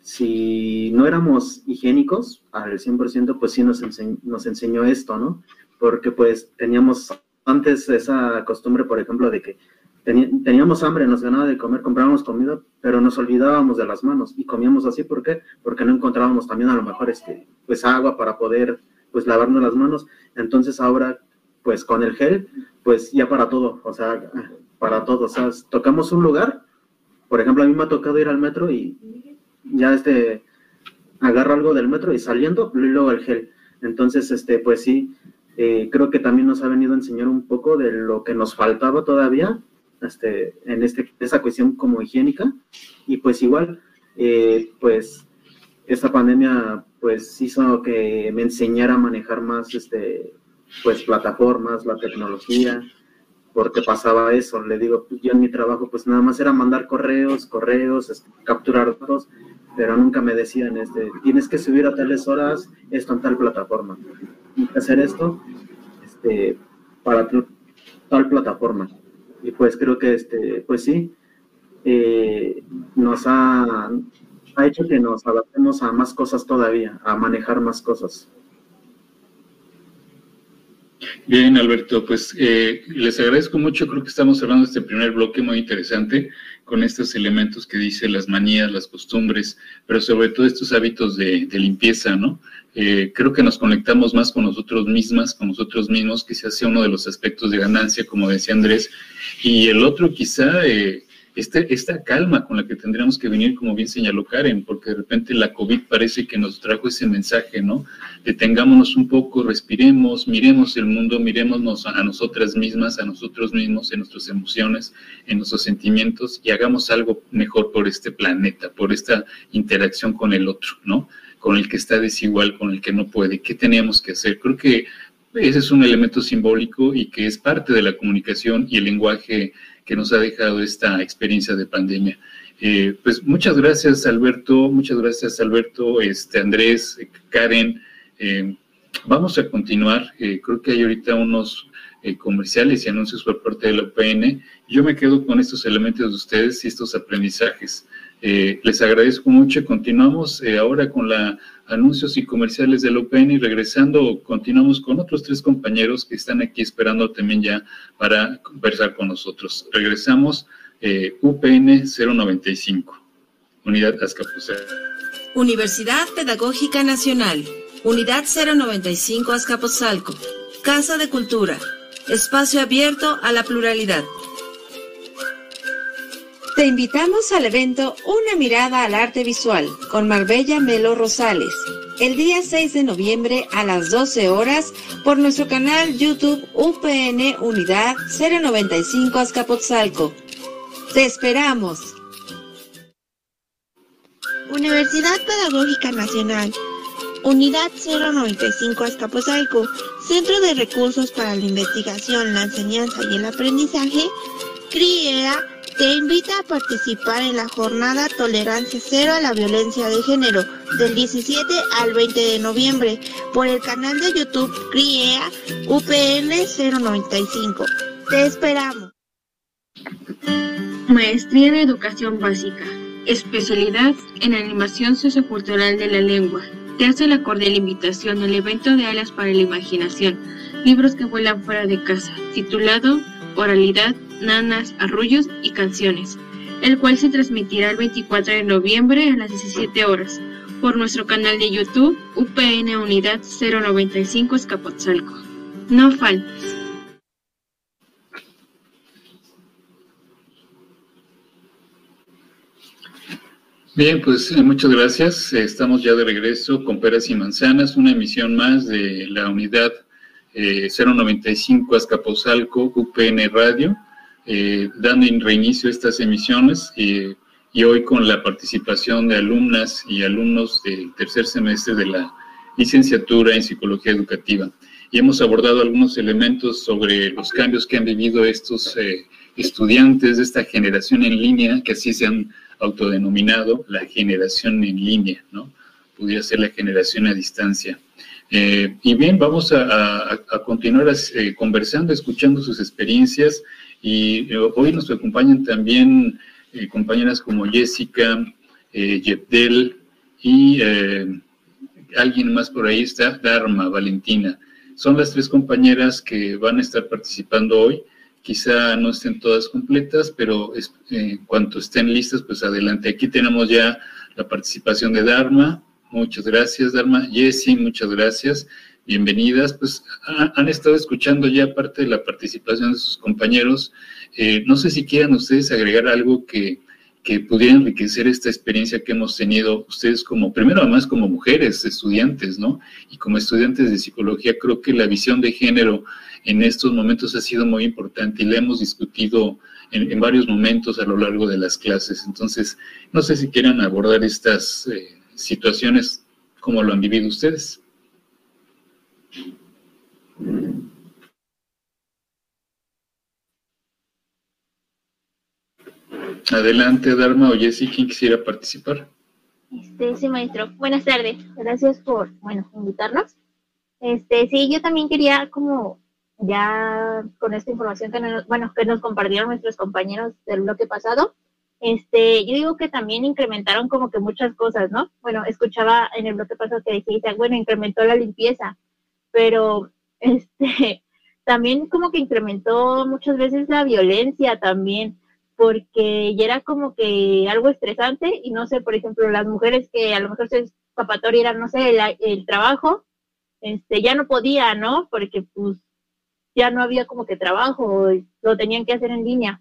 si no éramos higiénicos al 100%, pues sí nos, nos enseñó esto, ¿no? Porque pues teníamos antes esa costumbre, por ejemplo, de que teníamos hambre, nos ganaba de comer, comprábamos comida, pero nos olvidábamos de las manos y comíamos así, ¿por qué? Porque no encontrábamos también a lo mejor este, pues agua para poder pues lavarnos las manos. Entonces ahora, pues con el gel, pues ya para todo, o sea, para todo, o sea, tocamos un lugar, por ejemplo, a mí me ha tocado ir al metro y ya este, agarro algo del metro y saliendo, luego el gel. Entonces, este, pues sí, eh, creo que también nos ha venido a enseñar un poco de lo que nos faltaba todavía este, en este, esa cuestión como higiénica. Y pues igual, eh, pues esta pandemia pues hizo que me enseñara a manejar más este, pues plataformas, la tecnología, porque pasaba eso. Le digo, yo en mi trabajo pues nada más era mandar correos, correos, este, capturar datos, pero nunca me decían, este, tienes que subir a tales horas esto en tal plataforma hacer esto este, para tal plataforma. Y pues creo que, este, pues sí, eh, nos ha, ha hecho que nos adaptemos a más cosas todavía, a manejar más cosas. Bien, Alberto, pues eh, les agradezco mucho. Creo que estamos cerrando este primer bloque muy interesante con estos elementos que dice las manías, las costumbres, pero sobre todo estos hábitos de, limpieza, ¿no? Eh, creo que nos conectamos más con nosotros mismas, con nosotros mismos, que se hace uno de los aspectos de ganancia, como decía Andrés, y el otro quizá eh, esta calma con la que tendríamos que venir, como bien señaló Karen, porque de repente la COVID parece que nos trajo ese mensaje, ¿no? Detengámonos un poco, respiremos, miremos el mundo, miremos a nosotras mismas, a nosotros mismos, en nuestras emociones, en nuestros sentimientos y hagamos algo mejor por este planeta, por esta interacción con el otro, ¿no? Con el que está desigual, con el que no puede. ¿Qué teníamos que hacer? Creo que ese es un elemento simbólico y que es parte de la comunicación y el lenguaje que nos ha dejado esta experiencia de pandemia. Eh, pues muchas gracias Alberto, muchas gracias Alberto, este, Andrés, Karen. Eh, vamos a continuar, eh, creo que hay ahorita unos comerciales y anuncios por parte de la OPN. Yo me quedo con estos elementos de ustedes y estos aprendizajes. les agradezco mucho. Continuamos ahora con la anuncios y comerciales del UPN y regresando continuamos con otros tres compañeros que están aquí esperando también ya para conversar con nosotros. Regresamos eh, UPN 095, Unidad Azcapotzalco. Universidad Pedagógica Nacional, Unidad 095 Azcapotzalco, Casa de Cultura, espacio abierto a la pluralidad. Te invitamos al evento Una mirada al arte visual con Marbella Melo Rosales, el día 6 de noviembre a las 12 horas por nuestro canal YouTube UPN Unidad 095 Azcapotzalco. Te esperamos. Universidad Pedagógica Nacional, Unidad 095 Azcapotzalco, Centro de Recursos para la Investigación, la Enseñanza y el Aprendizaje, CRIEA te invita a participar en la jornada Tolerancia Cero a la Violencia de Género del 17 al 20 de noviembre por el canal de YouTube CRIEA UPN 095. Te esperamos. Maestría en Educación Básica. Especialidad en Animación Sociocultural de la Lengua. Te hace la cordial invitación al evento de Alas para la Imaginación, libros que vuelan fuera de casa, titulado Oralidad nanas, arrullos y canciones, el cual se transmitirá el 24 de noviembre a las 17 horas por nuestro canal de YouTube UPN Unidad 095 Escapotzalco. No faltes. Bien, pues eh, muchas gracias. Estamos ya de regreso con Peras y Manzanas, una emisión más de la unidad 095 eh, Azcapotzalco UPN Radio. Eh, dando reinicio a estas emisiones y hoy con la participación de alumnas y alumnos del tercer semestre de la licenciatura en Psicología Educativa. Y hemos abordado algunos elementos sobre los cambios que han vivido estos eh, estudiantes de esta generación en línea, que así se han autodenominado la generación en línea, ¿no? Pudiera ser la generación a distancia. Eh, y bien, vamos a, continuar conversando, escuchando sus experiencias y eh, hoy nos acompañan también eh, compañeras como Jessica, eh, y eh, alguien más por ahí está, Dharma, Valentina. Son las tres compañeras que van a estar participando hoy. Quizá no estén todas completas, pero en cuanto estén listas, pues adelante. Aquí tenemos ya la participación de Dharma. Muchas gracias, Dharma. Jessie, muchas gracias bienvenidas. Pues han estado escuchando ya parte de la participación de sus compañeros. Eh, no sé si quieran ustedes agregar algo que, que pudiera enriquecer esta experiencia que hemos tenido ustedes como, primero además como mujeres, estudiantes, ¿no? Y como estudiantes de psicología, creo que la visión de género en estos momentos ha sido muy importante y la hemos discutido en, varios momentos a lo largo de las clases. Entonces, no sé si quieran abordar estas eh, situaciones, como lo han vivido ustedes. Adelante, Dharma o Jessy, ¿quién quisiera participar? Este, sí, maestro. Buenas tardes. Gracias por, bueno, invitarnos. Este, sí, yo también quería como ya con esta información que nos, bueno, que nos compartieron nuestros compañeros del bloque pasado, este, yo digo que también incrementaron como que muchas cosas, ¿no? Bueno, escuchaba en el bloque pasado que decía, bueno, incrementó la limpieza, pero [laughs] este, también como que incrementó muchas veces la violencia también, porque ya era como que algo estresante y no sé, por ejemplo, las mujeres que a lo mejor su escapatoria era, no sé, el, el trabajo, este, ya no podía, ¿no? Porque pues ya no había como que trabajo, lo tenían que hacer en línea.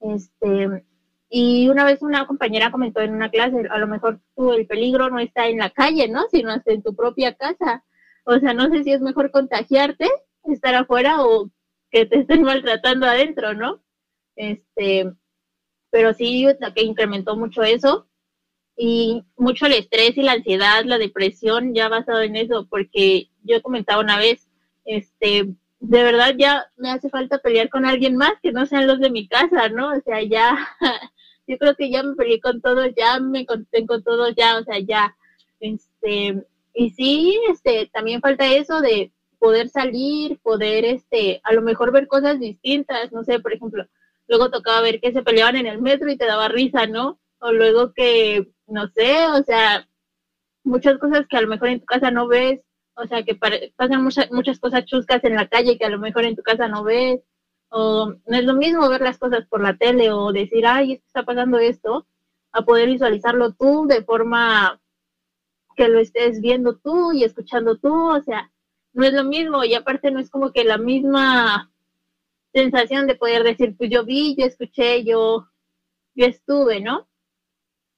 Este, y una vez una compañera comentó en una clase, a lo mejor tú el peligro no está en la calle, ¿no? Sino hasta en tu propia casa. O sea, no sé si es mejor contagiarte, estar afuera o que te estén [laughs] maltratando adentro, ¿no? Este, pero sí que incrementó mucho eso y mucho el estrés y la ansiedad, la depresión ya basado en eso, porque yo comentaba una vez, este, de verdad ya me hace falta pelear con alguien más que no sean los de mi casa, ¿no? O sea, ya, [laughs] yo creo que ya me peleé con todos, ya me conté con todos, ya, o sea, ya, este, y sí, este, también falta eso de poder salir, poder, este, a lo mejor ver cosas distintas, no sé, por ejemplo, luego tocaba ver que se peleaban en el metro y te daba risa, ¿no? O luego que, no sé, o sea, muchas cosas que a lo mejor en tu casa no ves, o sea, que pasan muchas, muchas cosas chuscas en la calle que a lo mejor en tu casa no ves, o no es lo mismo ver las cosas por la tele o decir, ay, está pasando esto, a poder visualizarlo tú de forma que lo estés viendo tú y escuchando tú, o sea, no es lo mismo y aparte no es como que la misma sensación de poder decir, pues yo vi, yo escuché, yo, yo estuve, ¿no?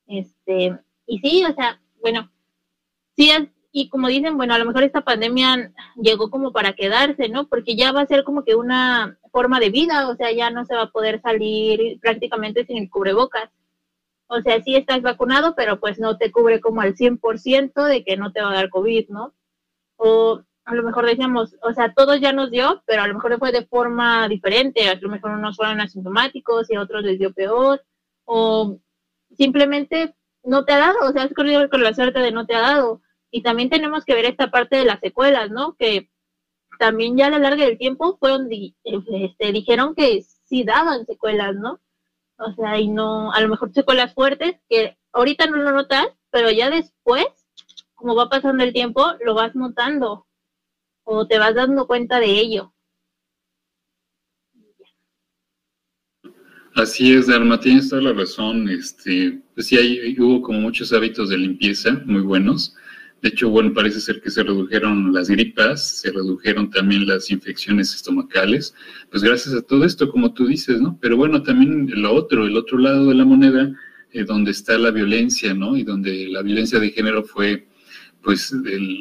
Este, y sí, o sea, bueno, sí, y como dicen, bueno, a lo mejor esta pandemia llegó como para quedarse, ¿no? Porque ya va a ser como que una forma de vida, o sea, ya no se va a poder salir prácticamente sin el cubrebocas. O sea, sí estás vacunado, pero pues no te cubre como al 100% de que no te va a dar COVID, ¿no? O a lo mejor decíamos, o sea, todos ya nos dio, pero a lo mejor fue de forma diferente, a lo mejor unos fueron asintomáticos y a otros les dio peor, o simplemente no te ha dado, o sea, has corrido con la suerte de no te ha dado. Y también tenemos que ver esta parte de las secuelas, ¿no? Que también ya a lo largo del tiempo fueron, este, dijeron que sí daban secuelas, ¿no? O sea, y no, a lo mejor secuelas fuertes que ahorita no lo notas, pero ya después, como va pasando el tiempo, lo vas notando o te vas dando cuenta de ello. Así es, Dharma, tienes toda la razón. Este, pues sí, hay, hubo como muchos hábitos de limpieza muy buenos. De hecho, bueno, parece ser que se redujeron las gripas, se redujeron también las infecciones estomacales, pues gracias a todo esto, como tú dices, ¿no? Pero bueno, también lo otro, el otro lado de la moneda, eh, donde está la violencia, ¿no? Y donde la violencia de género fue, pues,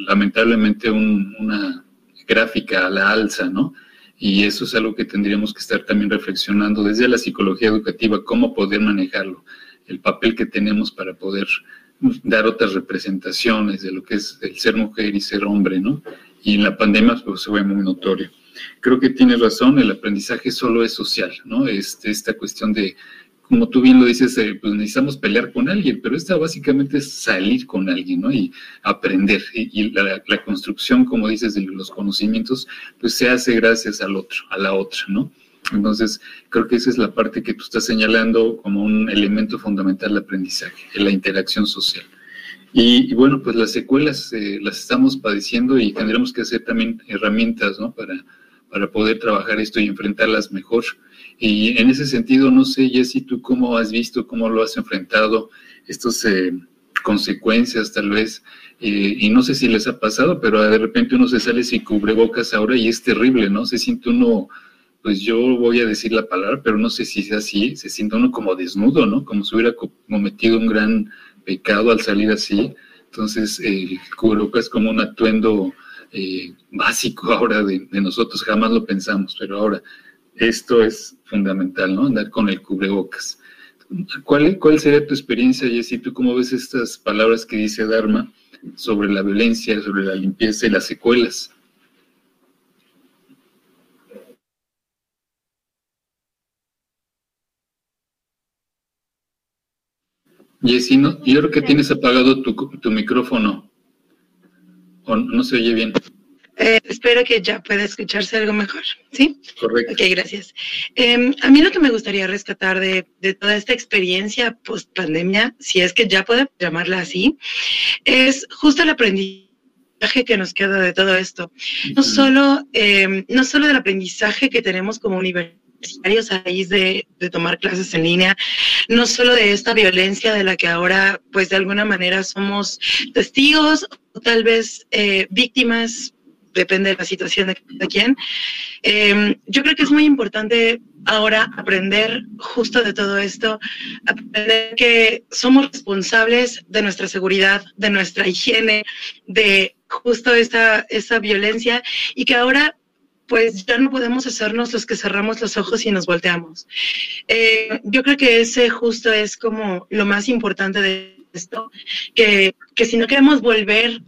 lamentablemente una, gráfica a la alza, ¿no? Y eso es algo que tendríamos que estar también reflexionando desde la psicología educativa, cómo poder manejarlo, el papel que tenemos para poder dar otras representaciones de lo que es el ser mujer y ser hombre, ¿no? Y en la pandemia pues, se ve muy notorio. Creo que tienes razón, el aprendizaje solo es social, ¿no? Este, esta cuestión de como tú bien lo dices, eh, pues necesitamos pelear con alguien, pero esta básicamente es salir con alguien, ¿no? Y aprender. Y, la, construcción, como dices, de los conocimientos, pues se hace gracias al otro, a la otra, ¿no? Entonces, creo que esa es la parte que tú estás señalando como un elemento fundamental del aprendizaje, la interacción social. Y, bueno, pues las secuelas eh, las estamos padeciendo y tendremos que hacer también herramientas, ¿no? Para, para poder trabajar esto y enfrentarlas mejor. Y en ese sentido, no sé, Jessy, tú cómo has visto, cómo lo has enfrentado, estas eh, consecuencias tal vez, eh, y no sé si les ha pasado, pero de repente uno se sale sin cubrebocas ahora y es terrible, ¿no? Se siente uno, pues yo voy a decir la palabra, pero no sé si es así, se siente uno como desnudo, ¿no? Como si hubiera cometido un gran pecado al salir así. Entonces, el cubrebocas es como un atuendo eh, básico [laughs] ahora de, nosotros, jamás lo pensamos, pero ahora esto es fundamental, ¿no? Andar con el cubrebocas. ¿Cuál, ¿Cuál sería tu experiencia, Jessy? ¿Tú cómo ves estas palabras que dice Dharma sobre la violencia, sobre la limpieza y las secuelas? Jessy, ¿no? yo creo que tienes apagado tu, tu micrófono. O no se oye bien. Eh, espero que ya pueda escucharse algo mejor, ¿sí? Correcto. Ok, gracias. Em, a mí lo que me gustaría rescatar de, toda esta experiencia post pandemia, si es que ya puedo llamarla así, es justo el aprendizaje que nos queda de todo esto. No solo, em, no solo del aprendizaje que tenemos como universitarios a raíz de, de, tomar clases en línea, no solo de esta violencia de la que ahora, pues de alguna manera somos testigos o tal vez eh, víctimas depende de la situación de cada quien. Em, yo creo que es muy importante ahora aprender justo de todo esto, aprender que somos responsables de nuestra seguridad, de nuestra higiene, de justo esta, esta violencia y que ahora pues ya no podemos hacernos los que cerramos los ojos y nos volteamos. Eh, yo creo que ese justo es como lo más importante de esto, que, que si no queremos volver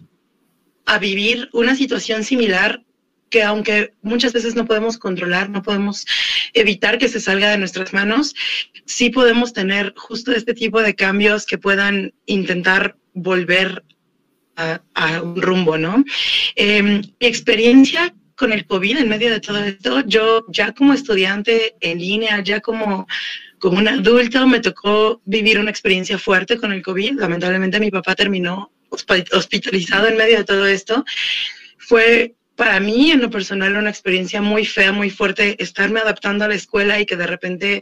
a vivir una situación similar, que aunque muchas veces no podemos controlar, no podemos evitar que se salga de nuestras manos, sí podemos tener justo este tipo de cambios que puedan intentar volver a, un rumbo, ¿no? Em, mi experiencia con el COVID en medio de todo esto, yo ya como estudiante en línea, ya como, como un adulto, me tocó vivir una experiencia fuerte con el COVID. Lamentablemente mi papá terminó hospitalizado en medio de todo esto. Fue para mí, en lo personal, una experiencia muy fea, muy fuerte, estarme adaptando a la escuela y que de repente,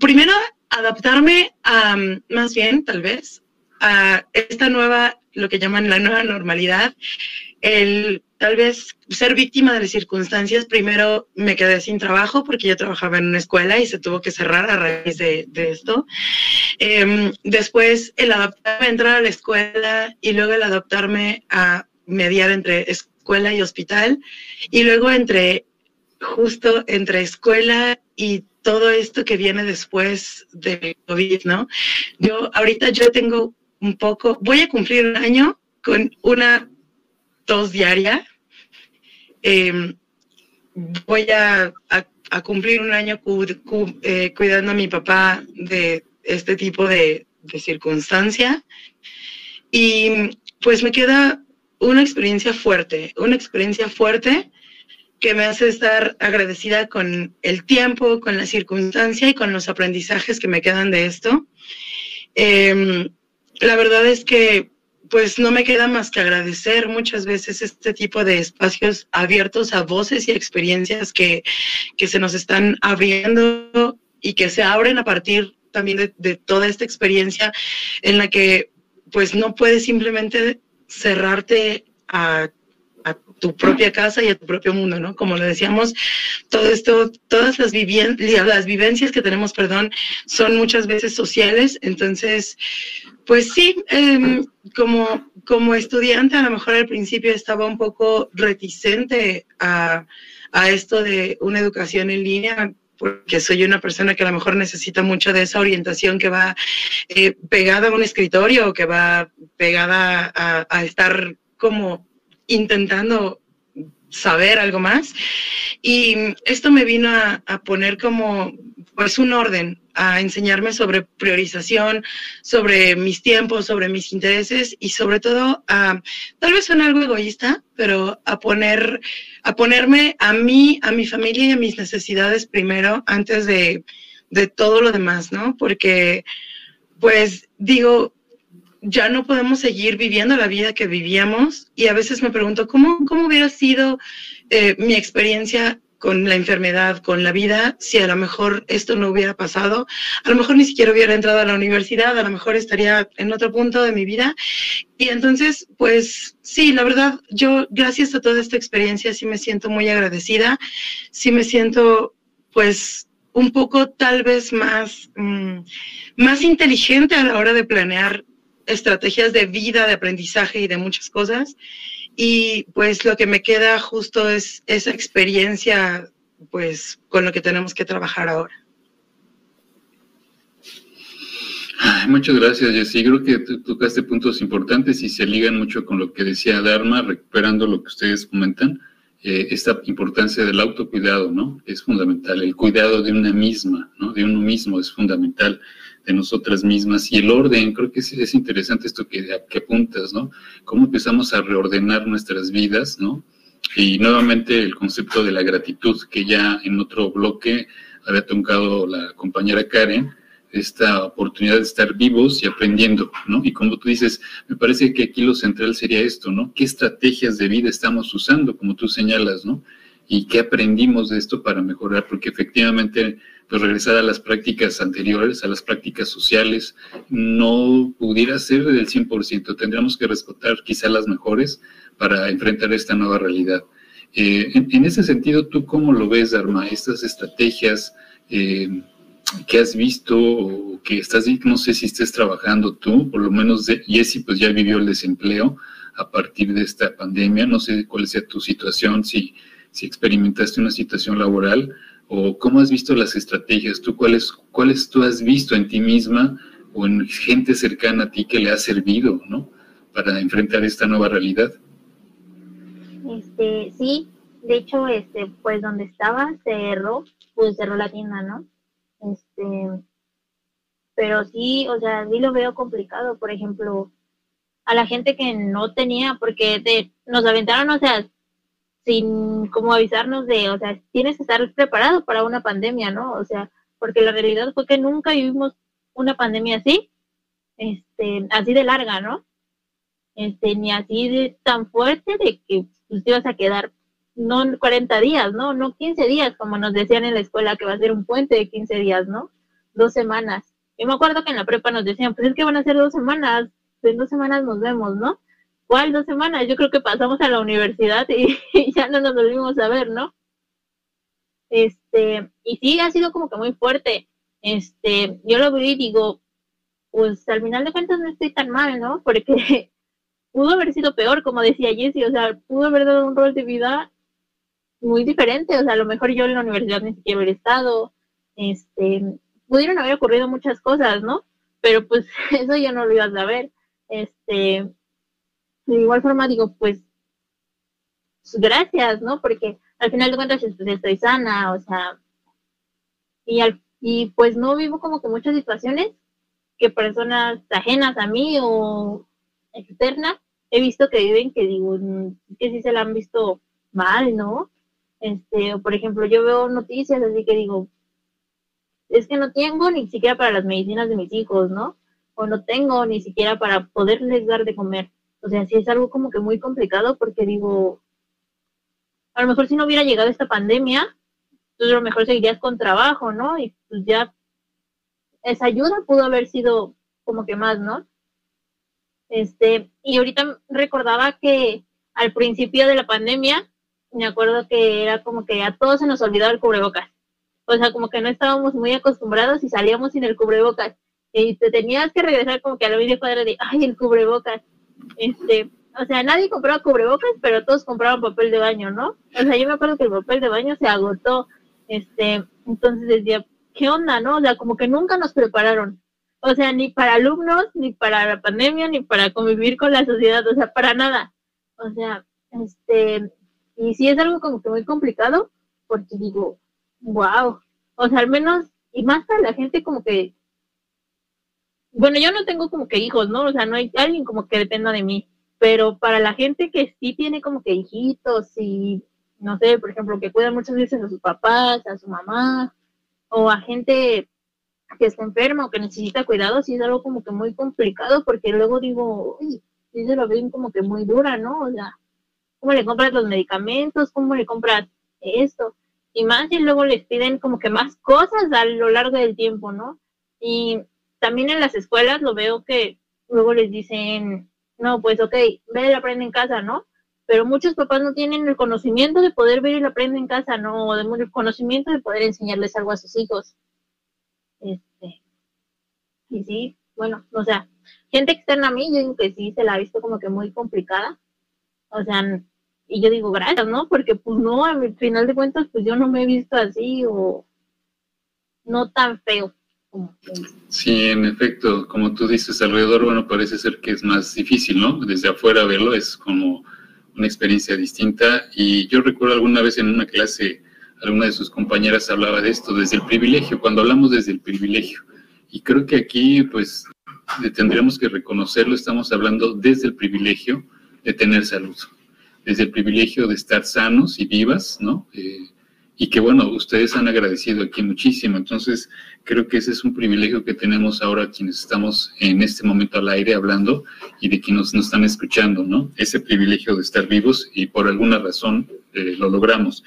primero, adaptarme a, más bien, tal vez, a esta nueva, lo que llaman la nueva normalidad, el tal vez ser víctima de las circunstancias, primero me quedé sin trabajo porque yo trabajaba en una escuela y se tuvo que cerrar a raíz de, esto. Em, después el adaptarme a entrar a la escuela y luego el adaptarme a mediar entre escuela y hospital y luego entre justo entre escuela y todo esto que viene después del COVID, ¿no? Yo ahorita yo tengo un poco, voy a cumplir un año con una tos diaria. Em, voy a, cumplir un año eh, cuidando a mi papá de este tipo de, de circunstancia. Y pues me queda una experiencia fuerte, una experiencia fuerte que me hace estar agradecida con el tiempo, con la circunstancia y con los aprendizajes que me quedan de esto. Em, la verdad es que pues no me queda más que agradecer muchas veces este tipo de espacios abiertos a voces y experiencias que, se nos están abriendo y que se abren a partir también de, toda esta experiencia en la que pues no puedes simplemente cerrarte a a tu propia casa y a tu propio mundo, ¿no? Como lo decíamos, todo esto, todas las, las vivencias que tenemos, perdón, son muchas veces sociales, entonces, pues sí, em, como, como estudiante a lo mejor al principio estaba un poco reticente a, a esto de una educación en línea, porque soy una persona que a lo mejor necesita mucho de esa orientación que va eh, pegada a un escritorio que va pegada a estar como intentando saber algo más. Y esto me vino a, poner como pues un orden, a enseñarme sobre priorización, sobre mis tiempos, sobre mis intereses y sobre todo a, tal vez suena algo egoísta, pero a poner, a ponerme a mí, a mi familia y a mis necesidades primero antes de, de todo lo demás, ¿no? Porque pues digo, ya no podemos seguir viviendo la vida que vivíamos y a veces me pregunto, ¿cómo, cómo hubiera sido eh, mi experiencia con la enfermedad, con la vida, si a lo mejor esto no hubiera pasado, a lo mejor ni siquiera hubiera entrado a la universidad, a lo mejor estaría en otro punto de mi vida. Y entonces, pues sí, la verdad, yo gracias a toda esta experiencia sí me siento muy agradecida, sí me siento pues un poco tal vez más, mm, más inteligente a la hora de planear estrategias de vida, de aprendizaje y de muchas cosas. Y pues lo que me queda justo es esa experiencia, pues con lo que tenemos que trabajar ahora. muchas gracias, Jessy. Creo que tocaste puntos importantes y se ligan mucho con lo que decía Dharma, recuperando lo que ustedes comentan. Eh, esta importancia del autocuidado, ¿no? Es fundamental. El cuidado de una misma, ¿no? De uno mismo es fundamental de nosotras mismas y el orden, creo que es, es interesante esto que, que, apuntas, ¿no? Cómo empezamos a reordenar nuestras vidas, ¿no? Y nuevamente el concepto de la gratitud, que ya en otro bloque había tocado la compañera Karen, esta oportunidad de estar vivos y aprendiendo, ¿no? Y como tú dices, me parece que aquí lo central sería esto, ¿no? ¿Qué estrategias de vida estamos usando, como tú señalas, ¿no? Y qué aprendimos de esto para mejorar, porque efectivamente regresar a las prácticas anteriores, a las prácticas sociales, no pudiera ser del 100%. Tendríamos que respetar quizá las mejores para enfrentar esta nueva realidad. Eh, en, ese sentido, ¿tú cómo lo ves, Arma? Estas estrategias eh, que has visto o que estás, no sé si estés trabajando tú, por lo menos de, Jessy pues ya vivió el desempleo a partir de esta pandemia, no sé cuál sea tu situación, si, si experimentaste una situación laboral o cómo has visto las estrategias, tú cuáles, cuáles tú has visto en ti misma o en gente cercana a ti que le ha servido, ¿no? Para enfrentar esta nueva realidad. Este, sí, de hecho, este, pues donde estaba cerró, pues cerró la tienda, ¿no? Este, pero sí, o sea, sí lo veo complicado, por ejemplo, a la gente que no tenía, porque nos aventaron, o sea, sin como avisarnos de, o sea, tienes que estar preparado para una pandemia, ¿no? O sea, porque la realidad fue que nunca vivimos una pandemia así, este, así de larga, ¿no? Este, ni así de tan fuerte de que pues, te ibas a quedar no 40 días, ¿no? No 15 días, como nos decían en la escuela que va a ser un puente de 15 días, ¿no? Dos semanas. Y me acuerdo que en la prepa nos decían, pues es que van a ser dos semanas, en dos semanas nos vemos, ¿no? ¿Cuál dos semanas? Yo creo que pasamos a la universidad [laughs] y, ya no nos volvimos a ver, ¿no? Este, y sí, ha sido como que muy fuerte. Este, yo lo vi y digo, pues al final de cuentas no estoy tan mal, ¿no? Porque [laughs] pudo haber sido peor, como decía Jessie, o sea, pudo haber dado un rol de vida muy diferente, o sea, a lo mejor yo en la universidad ni siquiera hubiera estado, este, pudieron haber ocurrido muchas cosas, ¿no? Pero pues [laughs] eso ya no lo ibas a ver, este, de igual forma digo, pues, pues, gracias, ¿no? Porque al final de cuentas pues, estoy sana, o sea, y, al, y pues no vivo como que muchas situaciones que personas ajenas a mí o externas he visto que viven que digo, mm, que sí se la han visto mal, ¿no? Este, por ejemplo, yo veo noticias así que digo, es que no tengo ni siquiera para las medicinas de mis hijos, ¿no? O no tengo ni siquiera para poderles dar de comer. O sea, sí es algo como que muy complicado porque digo, a lo mejor si no hubiera llegado esta pandemia, entonces a lo mejor seguirías con trabajo, ¿no? Y pues ya esa ayuda pudo haber sido como que más, ¿no? Este, y ahorita recordaba que al principio de la pandemia, me acuerdo que era como que a todos se nos olvidaba el cubrebocas. O sea, como que no estábamos muy acostumbrados y salíamos sin el cubrebocas. Y te tenías que regresar como que a la media cuadra de, ay, el cubrebocas. Este, o sea, nadie compraba cubrebocas, pero todos compraban papel de baño, ¿no? O sea, yo me acuerdo que el papel de baño se agotó. Este, entonces decía, ¿qué onda, no? O sea, como que nunca nos prepararon. O sea, ni para alumnos, ni para la pandemia, ni para convivir con la sociedad, o sea, para nada. O sea, este, y sí es algo como que muy complicado, porque digo, wow, o sea, al menos, y más para la gente como que bueno, yo no tengo como que hijos, ¿no? O sea, no hay alguien como que dependa de mí, pero para la gente que sí tiene como que hijitos y, no sé, por ejemplo, que cuidan muchas veces a sus papás, a su mamá, o a gente que está enferma o que necesita cuidado, sí es algo como que muy complicado, porque luego digo, uy, sí se lo ven como que muy dura, ¿no? O sea, ¿cómo le compras los medicamentos? ¿Cómo le compras esto? Y más y luego les piden como que más cosas a lo largo del tiempo, ¿no? Y también en las escuelas lo veo que luego les dicen, no, pues ok, ve y aprende en casa, ¿no? Pero muchos papás no tienen el conocimiento de poder ver y lo aprende en casa, ¿no? O el conocimiento de poder enseñarles algo a sus hijos. Este, y sí, bueno, o sea, gente externa a mí, yo digo que sí se la ha visto como que muy complicada. O sea, y yo digo gracias, ¿no? Porque pues no, al final de cuentas, pues yo no me he visto así o no tan feo. Sí, en efecto, como tú dices, alrededor, bueno, parece ser que es más difícil, ¿no? Desde afuera verlo es como una experiencia distinta. Y yo recuerdo alguna vez en una clase, alguna de sus compañeras hablaba de esto, desde el privilegio, cuando hablamos desde el privilegio. Y creo que aquí, pues, tendríamos que reconocerlo, estamos hablando desde el privilegio de tener salud, desde el privilegio de estar sanos y vivas, ¿no? Eh, y que bueno, ustedes han agradecido aquí muchísimo. Entonces, creo que ese es un privilegio que tenemos ahora quienes estamos en este momento al aire hablando y de quienes nos están escuchando, ¿no? Ese privilegio de estar vivos y por alguna razón eh, lo logramos.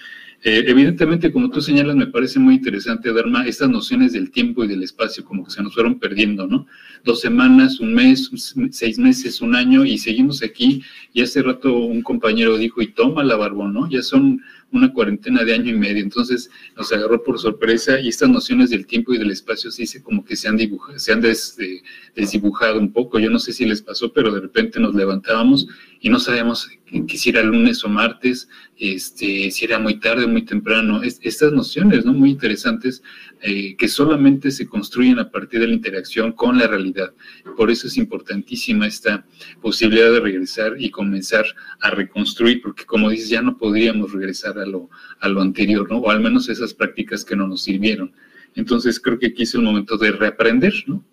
Eh, evidentemente, como tú señalas, me parece muy interesante, Dharma, estas nociones del tiempo y del espacio como que se nos fueron perdiendo, ¿no? Dos semanas, un mes, seis meses, un año y seguimos aquí. Y hace rato un compañero dijo, y toma la barbón, ¿no? Ya son una cuarentena de año y medio, entonces nos agarró por sorpresa y estas nociones del tiempo y del espacio se como que se han dibujado, se han eh, desdibujado un poco. Yo no sé si les pasó, pero de repente nos levantábamos y no sabíamos que si era lunes o martes, este, si era muy tarde o muy temprano. estas nociones, ¿no? Muy interesantes eh, que solamente se construyen a partir de la interacción con la realidad. Por eso es importantísima esta posibilidad de regresar y comenzar a reconstruir, porque como dices, ya no podríamos regresar a lo, a lo anterior, ¿no? O al menos esas prácticas que no nos sirvieron. Entonces creo que aquí es el momento de reaprender, ¿no?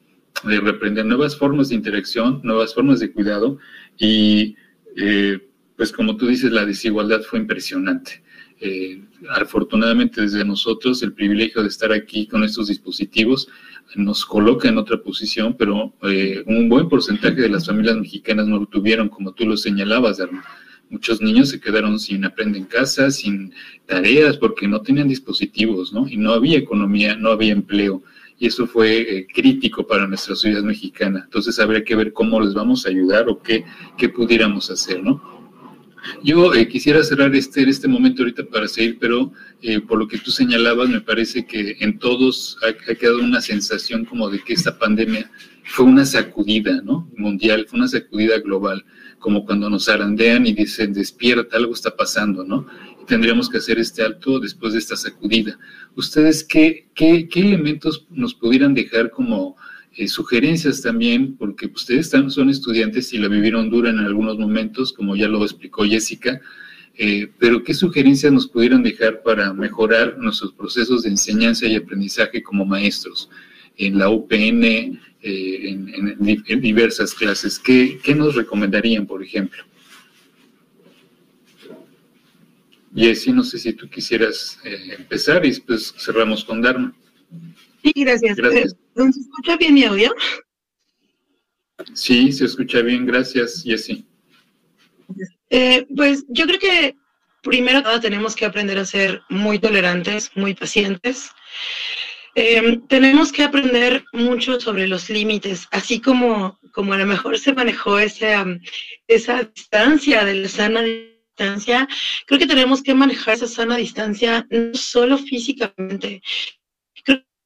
De reaprender nuevas formas de interacción, nuevas formas de cuidado y eh, pues como tú dices, la desigualdad fue impresionante. Eh, afortunadamente desde nosotros el privilegio de estar aquí con estos dispositivos nos coloca en otra posición, pero eh, un buen porcentaje de las familias mexicanas no lo tuvieron, como tú lo señalabas, Muchos niños se quedaron sin aprender en casa, sin tareas, porque no tenían dispositivos, ¿no? Y no había economía, no había empleo. Y eso fue eh, crítico para nuestra sociedad mexicana. Entonces habría que ver cómo les vamos a ayudar o qué, qué pudiéramos hacer, ¿no? Yo eh, quisiera cerrar este, este momento ahorita para seguir, pero eh, por lo que tú señalabas, me parece que en todos ha, quedado una sensación como de que esta pandemia fue una sacudida ¿no? mundial, fue una sacudida global, como cuando nos arandean y dicen, despierta, algo está pasando, ¿no? Y tendríamos que hacer este alto después de esta sacudida. ¿Ustedes qué, qué, qué elementos nos pudieran dejar como eh, sugerencias también, porque ustedes son estudiantes y la vivieron dura en algunos momentos, como ya lo explicó Jessica, eh, pero ¿qué sugerencias nos pudieran dejar para mejorar nuestros procesos de enseñanza y aprendizaje como maestros en la UPN, eh, en, diversas clases? ¿Qué, ¿Qué, nos recomendarían, por ejemplo? Jessie, no sé si tú quisieras empezar y después cerramos con Dharma. Sí, gracias. gracias. ¿Se escucha bien mi audio? Sí, se escucha bien, gracias, Jessy. Eh, pues yo creo que primero todo tenemos que aprender a ser muy tolerantes, muy pacientes. Eh, tenemos que aprender mucho sobre los límites, así como, como a lo mejor se manejó esa, esa distancia de la sana distancia, creo que tenemos que manejar esa sana distancia no solo físicamente,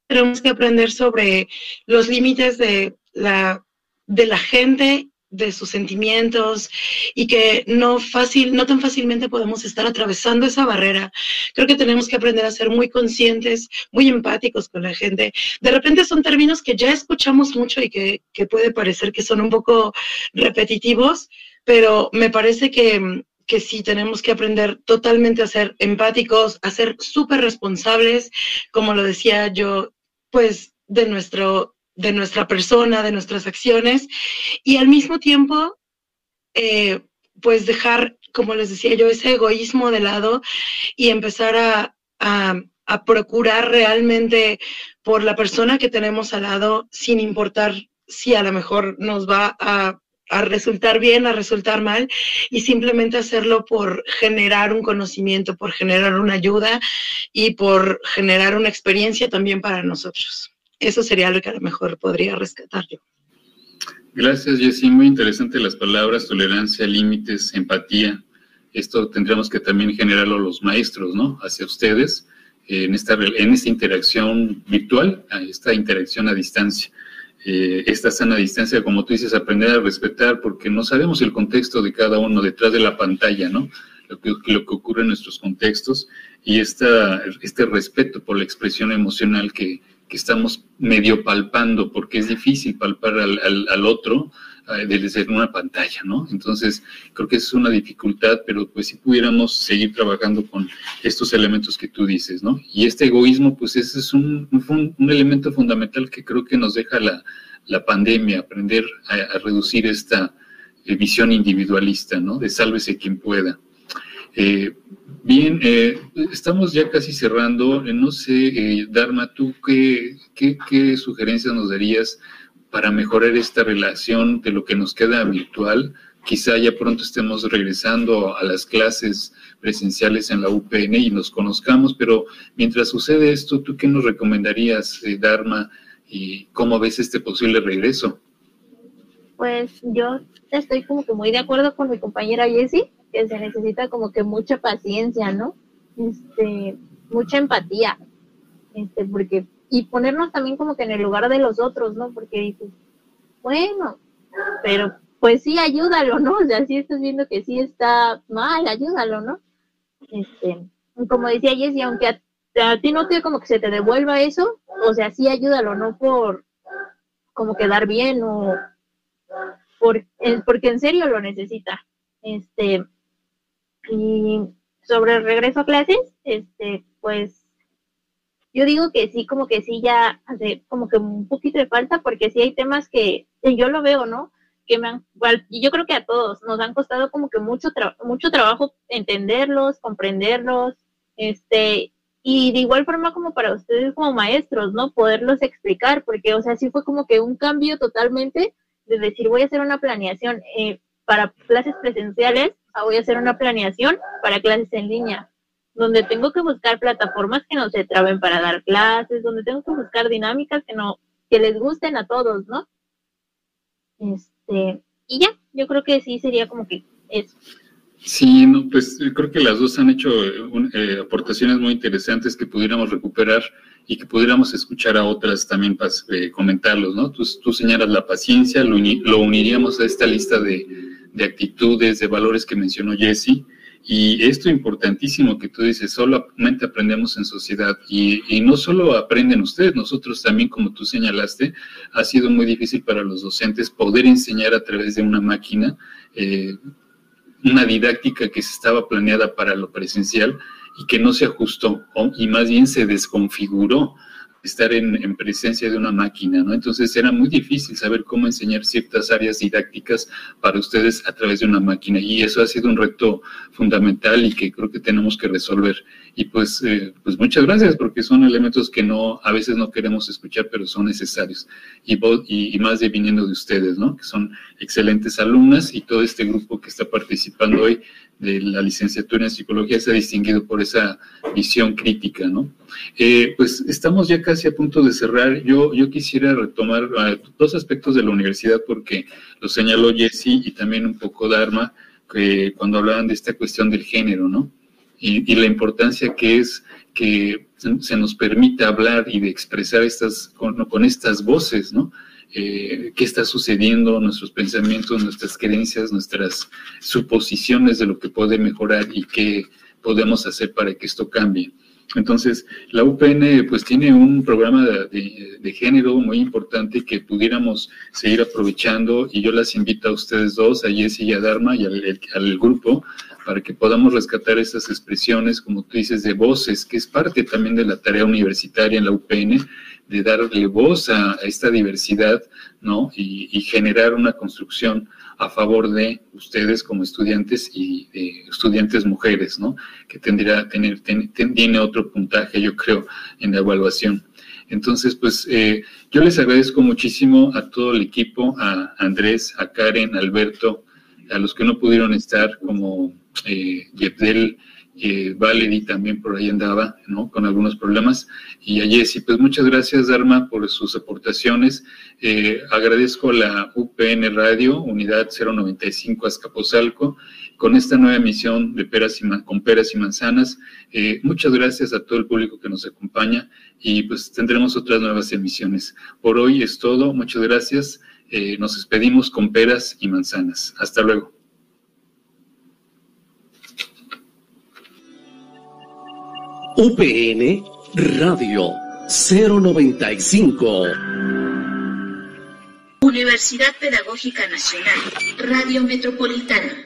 tenemos que aprender sobre los límites de la, de la gente, de sus sentimientos y que no fácil, no tan fácilmente podemos estar atravesando esa barrera. Creo que tenemos que aprender a ser muy conscientes, muy empáticos con la gente. De repente son términos que ya escuchamos mucho y que, que puede parecer que son un poco repetitivos, pero me parece que, que sí tenemos que aprender totalmente a ser empáticos, a ser súper responsables, como lo decía yo pues de nuestro de nuestra persona, de nuestras acciones y al mismo tiempo eh, pues dejar, como les decía yo, ese egoísmo de lado y empezar a, a, procurar realmente por la persona que tenemos al lado sin importar si a lo mejor nos va a a resultar bien, a resultar mal, y simplemente hacerlo por generar un conocimiento, por generar una ayuda y por generar una experiencia también para nosotros. Eso sería lo que a lo mejor podría rescatar yo. Gracias, Jessy. Muy interesante las palabras, tolerancia, límites, empatía. Esto tendríamos que también generarlo los maestros, ¿no? Hacia ustedes, en esta, en esta interacción virtual, esta interacción a distancia. Eh, esta sana distancia, como tú dices, aprender a respetar, porque no sabemos el contexto de cada uno detrás de la pantalla, ¿no? Lo que, lo que ocurre en nuestros contextos y esta, este respeto por la expresión emocional que, que estamos medio palpando, porque es difícil palpar al, al, al otro eh, desde una pantalla, ¿no? Entonces, creo que es una dificultad, pero pues si pudiéramos seguir trabajando con estos elementos que tú dices, ¿no? Y este egoísmo, pues ese es un, un, elemento fundamental que creo que nos deja la, la pandemia, aprender a, reducir esta eh, visión individualista, ¿no? De sálvese quien pueda. Eh, bien, eh, estamos ya casi cerrando. no sé, Dharma, ¿tú qué, qué, qué sugerencias nos darías para mejorar esta relación de lo que nos queda virtual. Quizá ya pronto estemos regresando a las clases presenciales en la UPN y nos conozcamos, pero mientras sucede esto, ¿tú qué nos recomendarías, eh, Dharma, y cómo ves este posible regreso? Pues yo estoy como que muy de acuerdo con mi compañera Jessie, que se necesita como que mucha paciencia, ¿no? Este, mucha empatía, este, porque, y ponernos también como que en el lugar de los otros, ¿no? Porque dices, bueno, pero pues sí, ayúdalo, ¿no? O sea, si estás viendo que sí está mal, ayúdalo, ¿no? Este, como decía Jessie, aunque a, ti no te como que se te devuelva eso, o sea, sí ayúdalo, no por como quedar bien o por, porque en serio lo necesita. Este, y sobre el regreso a clases, este, pues yo digo que sí, como que sí ya hace como que un poquito de falta, porque sí hay temas que, yo lo veo, ¿no? Que me han, y yo creo que a todos nos han costado como que mucho, mucho trabajo entenderlos, comprenderlos, este, y de igual forma como para ustedes como maestros, ¿no? Poderlos explicar, porque, o sea, sí fue como que un cambio totalmente de decir, voy a hacer una planeación eh, para clases presenciales, voy a hacer una planeación para clases en línea, donde tengo que buscar plataformas que no se traben para dar clases, donde tengo que buscar dinámicas que no, que les gusten a todos, ¿no? Este, y ya, yo creo que sí sería como que eso. Sí, no, pues creo que las dos han hecho eh, aportaciones muy interesantes que pudiéramos recuperar y que pudiéramos escuchar a otras también para eh, comentarlos, ¿no? Tú, tú, señalas la paciencia, lo, lo, uniríamos a esta lista de, de actitudes, de valores que mencionó Jesse, y esto importantísimo que tú dices, solamente aprendemos en sociedad. Y, y, no solo aprenden ustedes, nosotros también, como tú señalaste, ha sido muy difícil para los docentes poder enseñar a través de una máquina eh, una didáctica que se estaba planeada para lo presencial y que no se ajustó y más bien se desconfiguró estar en, presencia de una máquina, ¿no? Entonces era muy difícil saber cómo enseñar ciertas áreas didácticas para ustedes a través de una máquina y eso ha sido un reto fundamental y que creo que tenemos que resolver. Y pues, eh, pues muchas gracias porque son elementos que no, a veces no queremos escuchar, pero son necesarios. Y, y, más de viniendo de ustedes, ¿no? Que son excelentes alumnas y todo este grupo que está participando hoy de la licenciatura en psicología se ha distinguido por esa visión crítica, ¿no? Eh, pues estamos ya casi a punto de cerrar. Yo, yo quisiera retomar ah, dos aspectos de la universidad porque lo señaló Jesse y también un poco Dharma que cuando hablaban de esta cuestión del género, ¿no? Y, la importancia que es que se nos permita hablar y de expresar estas, con, con estas voces, ¿no? Eh, qué está sucediendo, nuestros pensamientos, nuestras creencias, nuestras suposiciones de lo que puede mejorar y qué podemos hacer para que esto cambie. Entonces, la UPN pues tiene un programa de, género muy importante que pudiéramos seguir aprovechando y yo las invito a ustedes dos, a Jessy y a Dharma y al, al, grupo para que podamos rescatar esas expresiones, como tú dices, de voces, que es parte también de la tarea universitaria en la UPN, de darle voz a, esta diversidad, ¿no? Y, generar una construcción a favor de ustedes como estudiantes y estudiantes mujeres, ¿no? Que tendría, tener, tiene otro puntaje, yo creo, en la evaluación. Entonces, pues eh, yo les agradezco muchísimo a todo el equipo, a Andrés, a Karen, a Alberto, a los que no pudieron estar, como eh, eh, Valerie también por ahí andaba, ¿no? Con algunos problemas. Y a Jessy, pues muchas gracias, Dharma, por sus aportaciones. Eh, agradezco a la UPN Radio, Unidad 095 Azcapotzalco, con esta nueva emisión de Peras y, con Peras y Manzanas. Eh, muchas gracias a todo el público que nos acompaña y pues tendremos otras nuevas emisiones. Por hoy es todo, muchas gracias. Eh, nos despedimos con Peras y Manzanas. Hasta luego. UPN Radio 095. Universidad Pedagógica Nacional, Radio Metropolitana.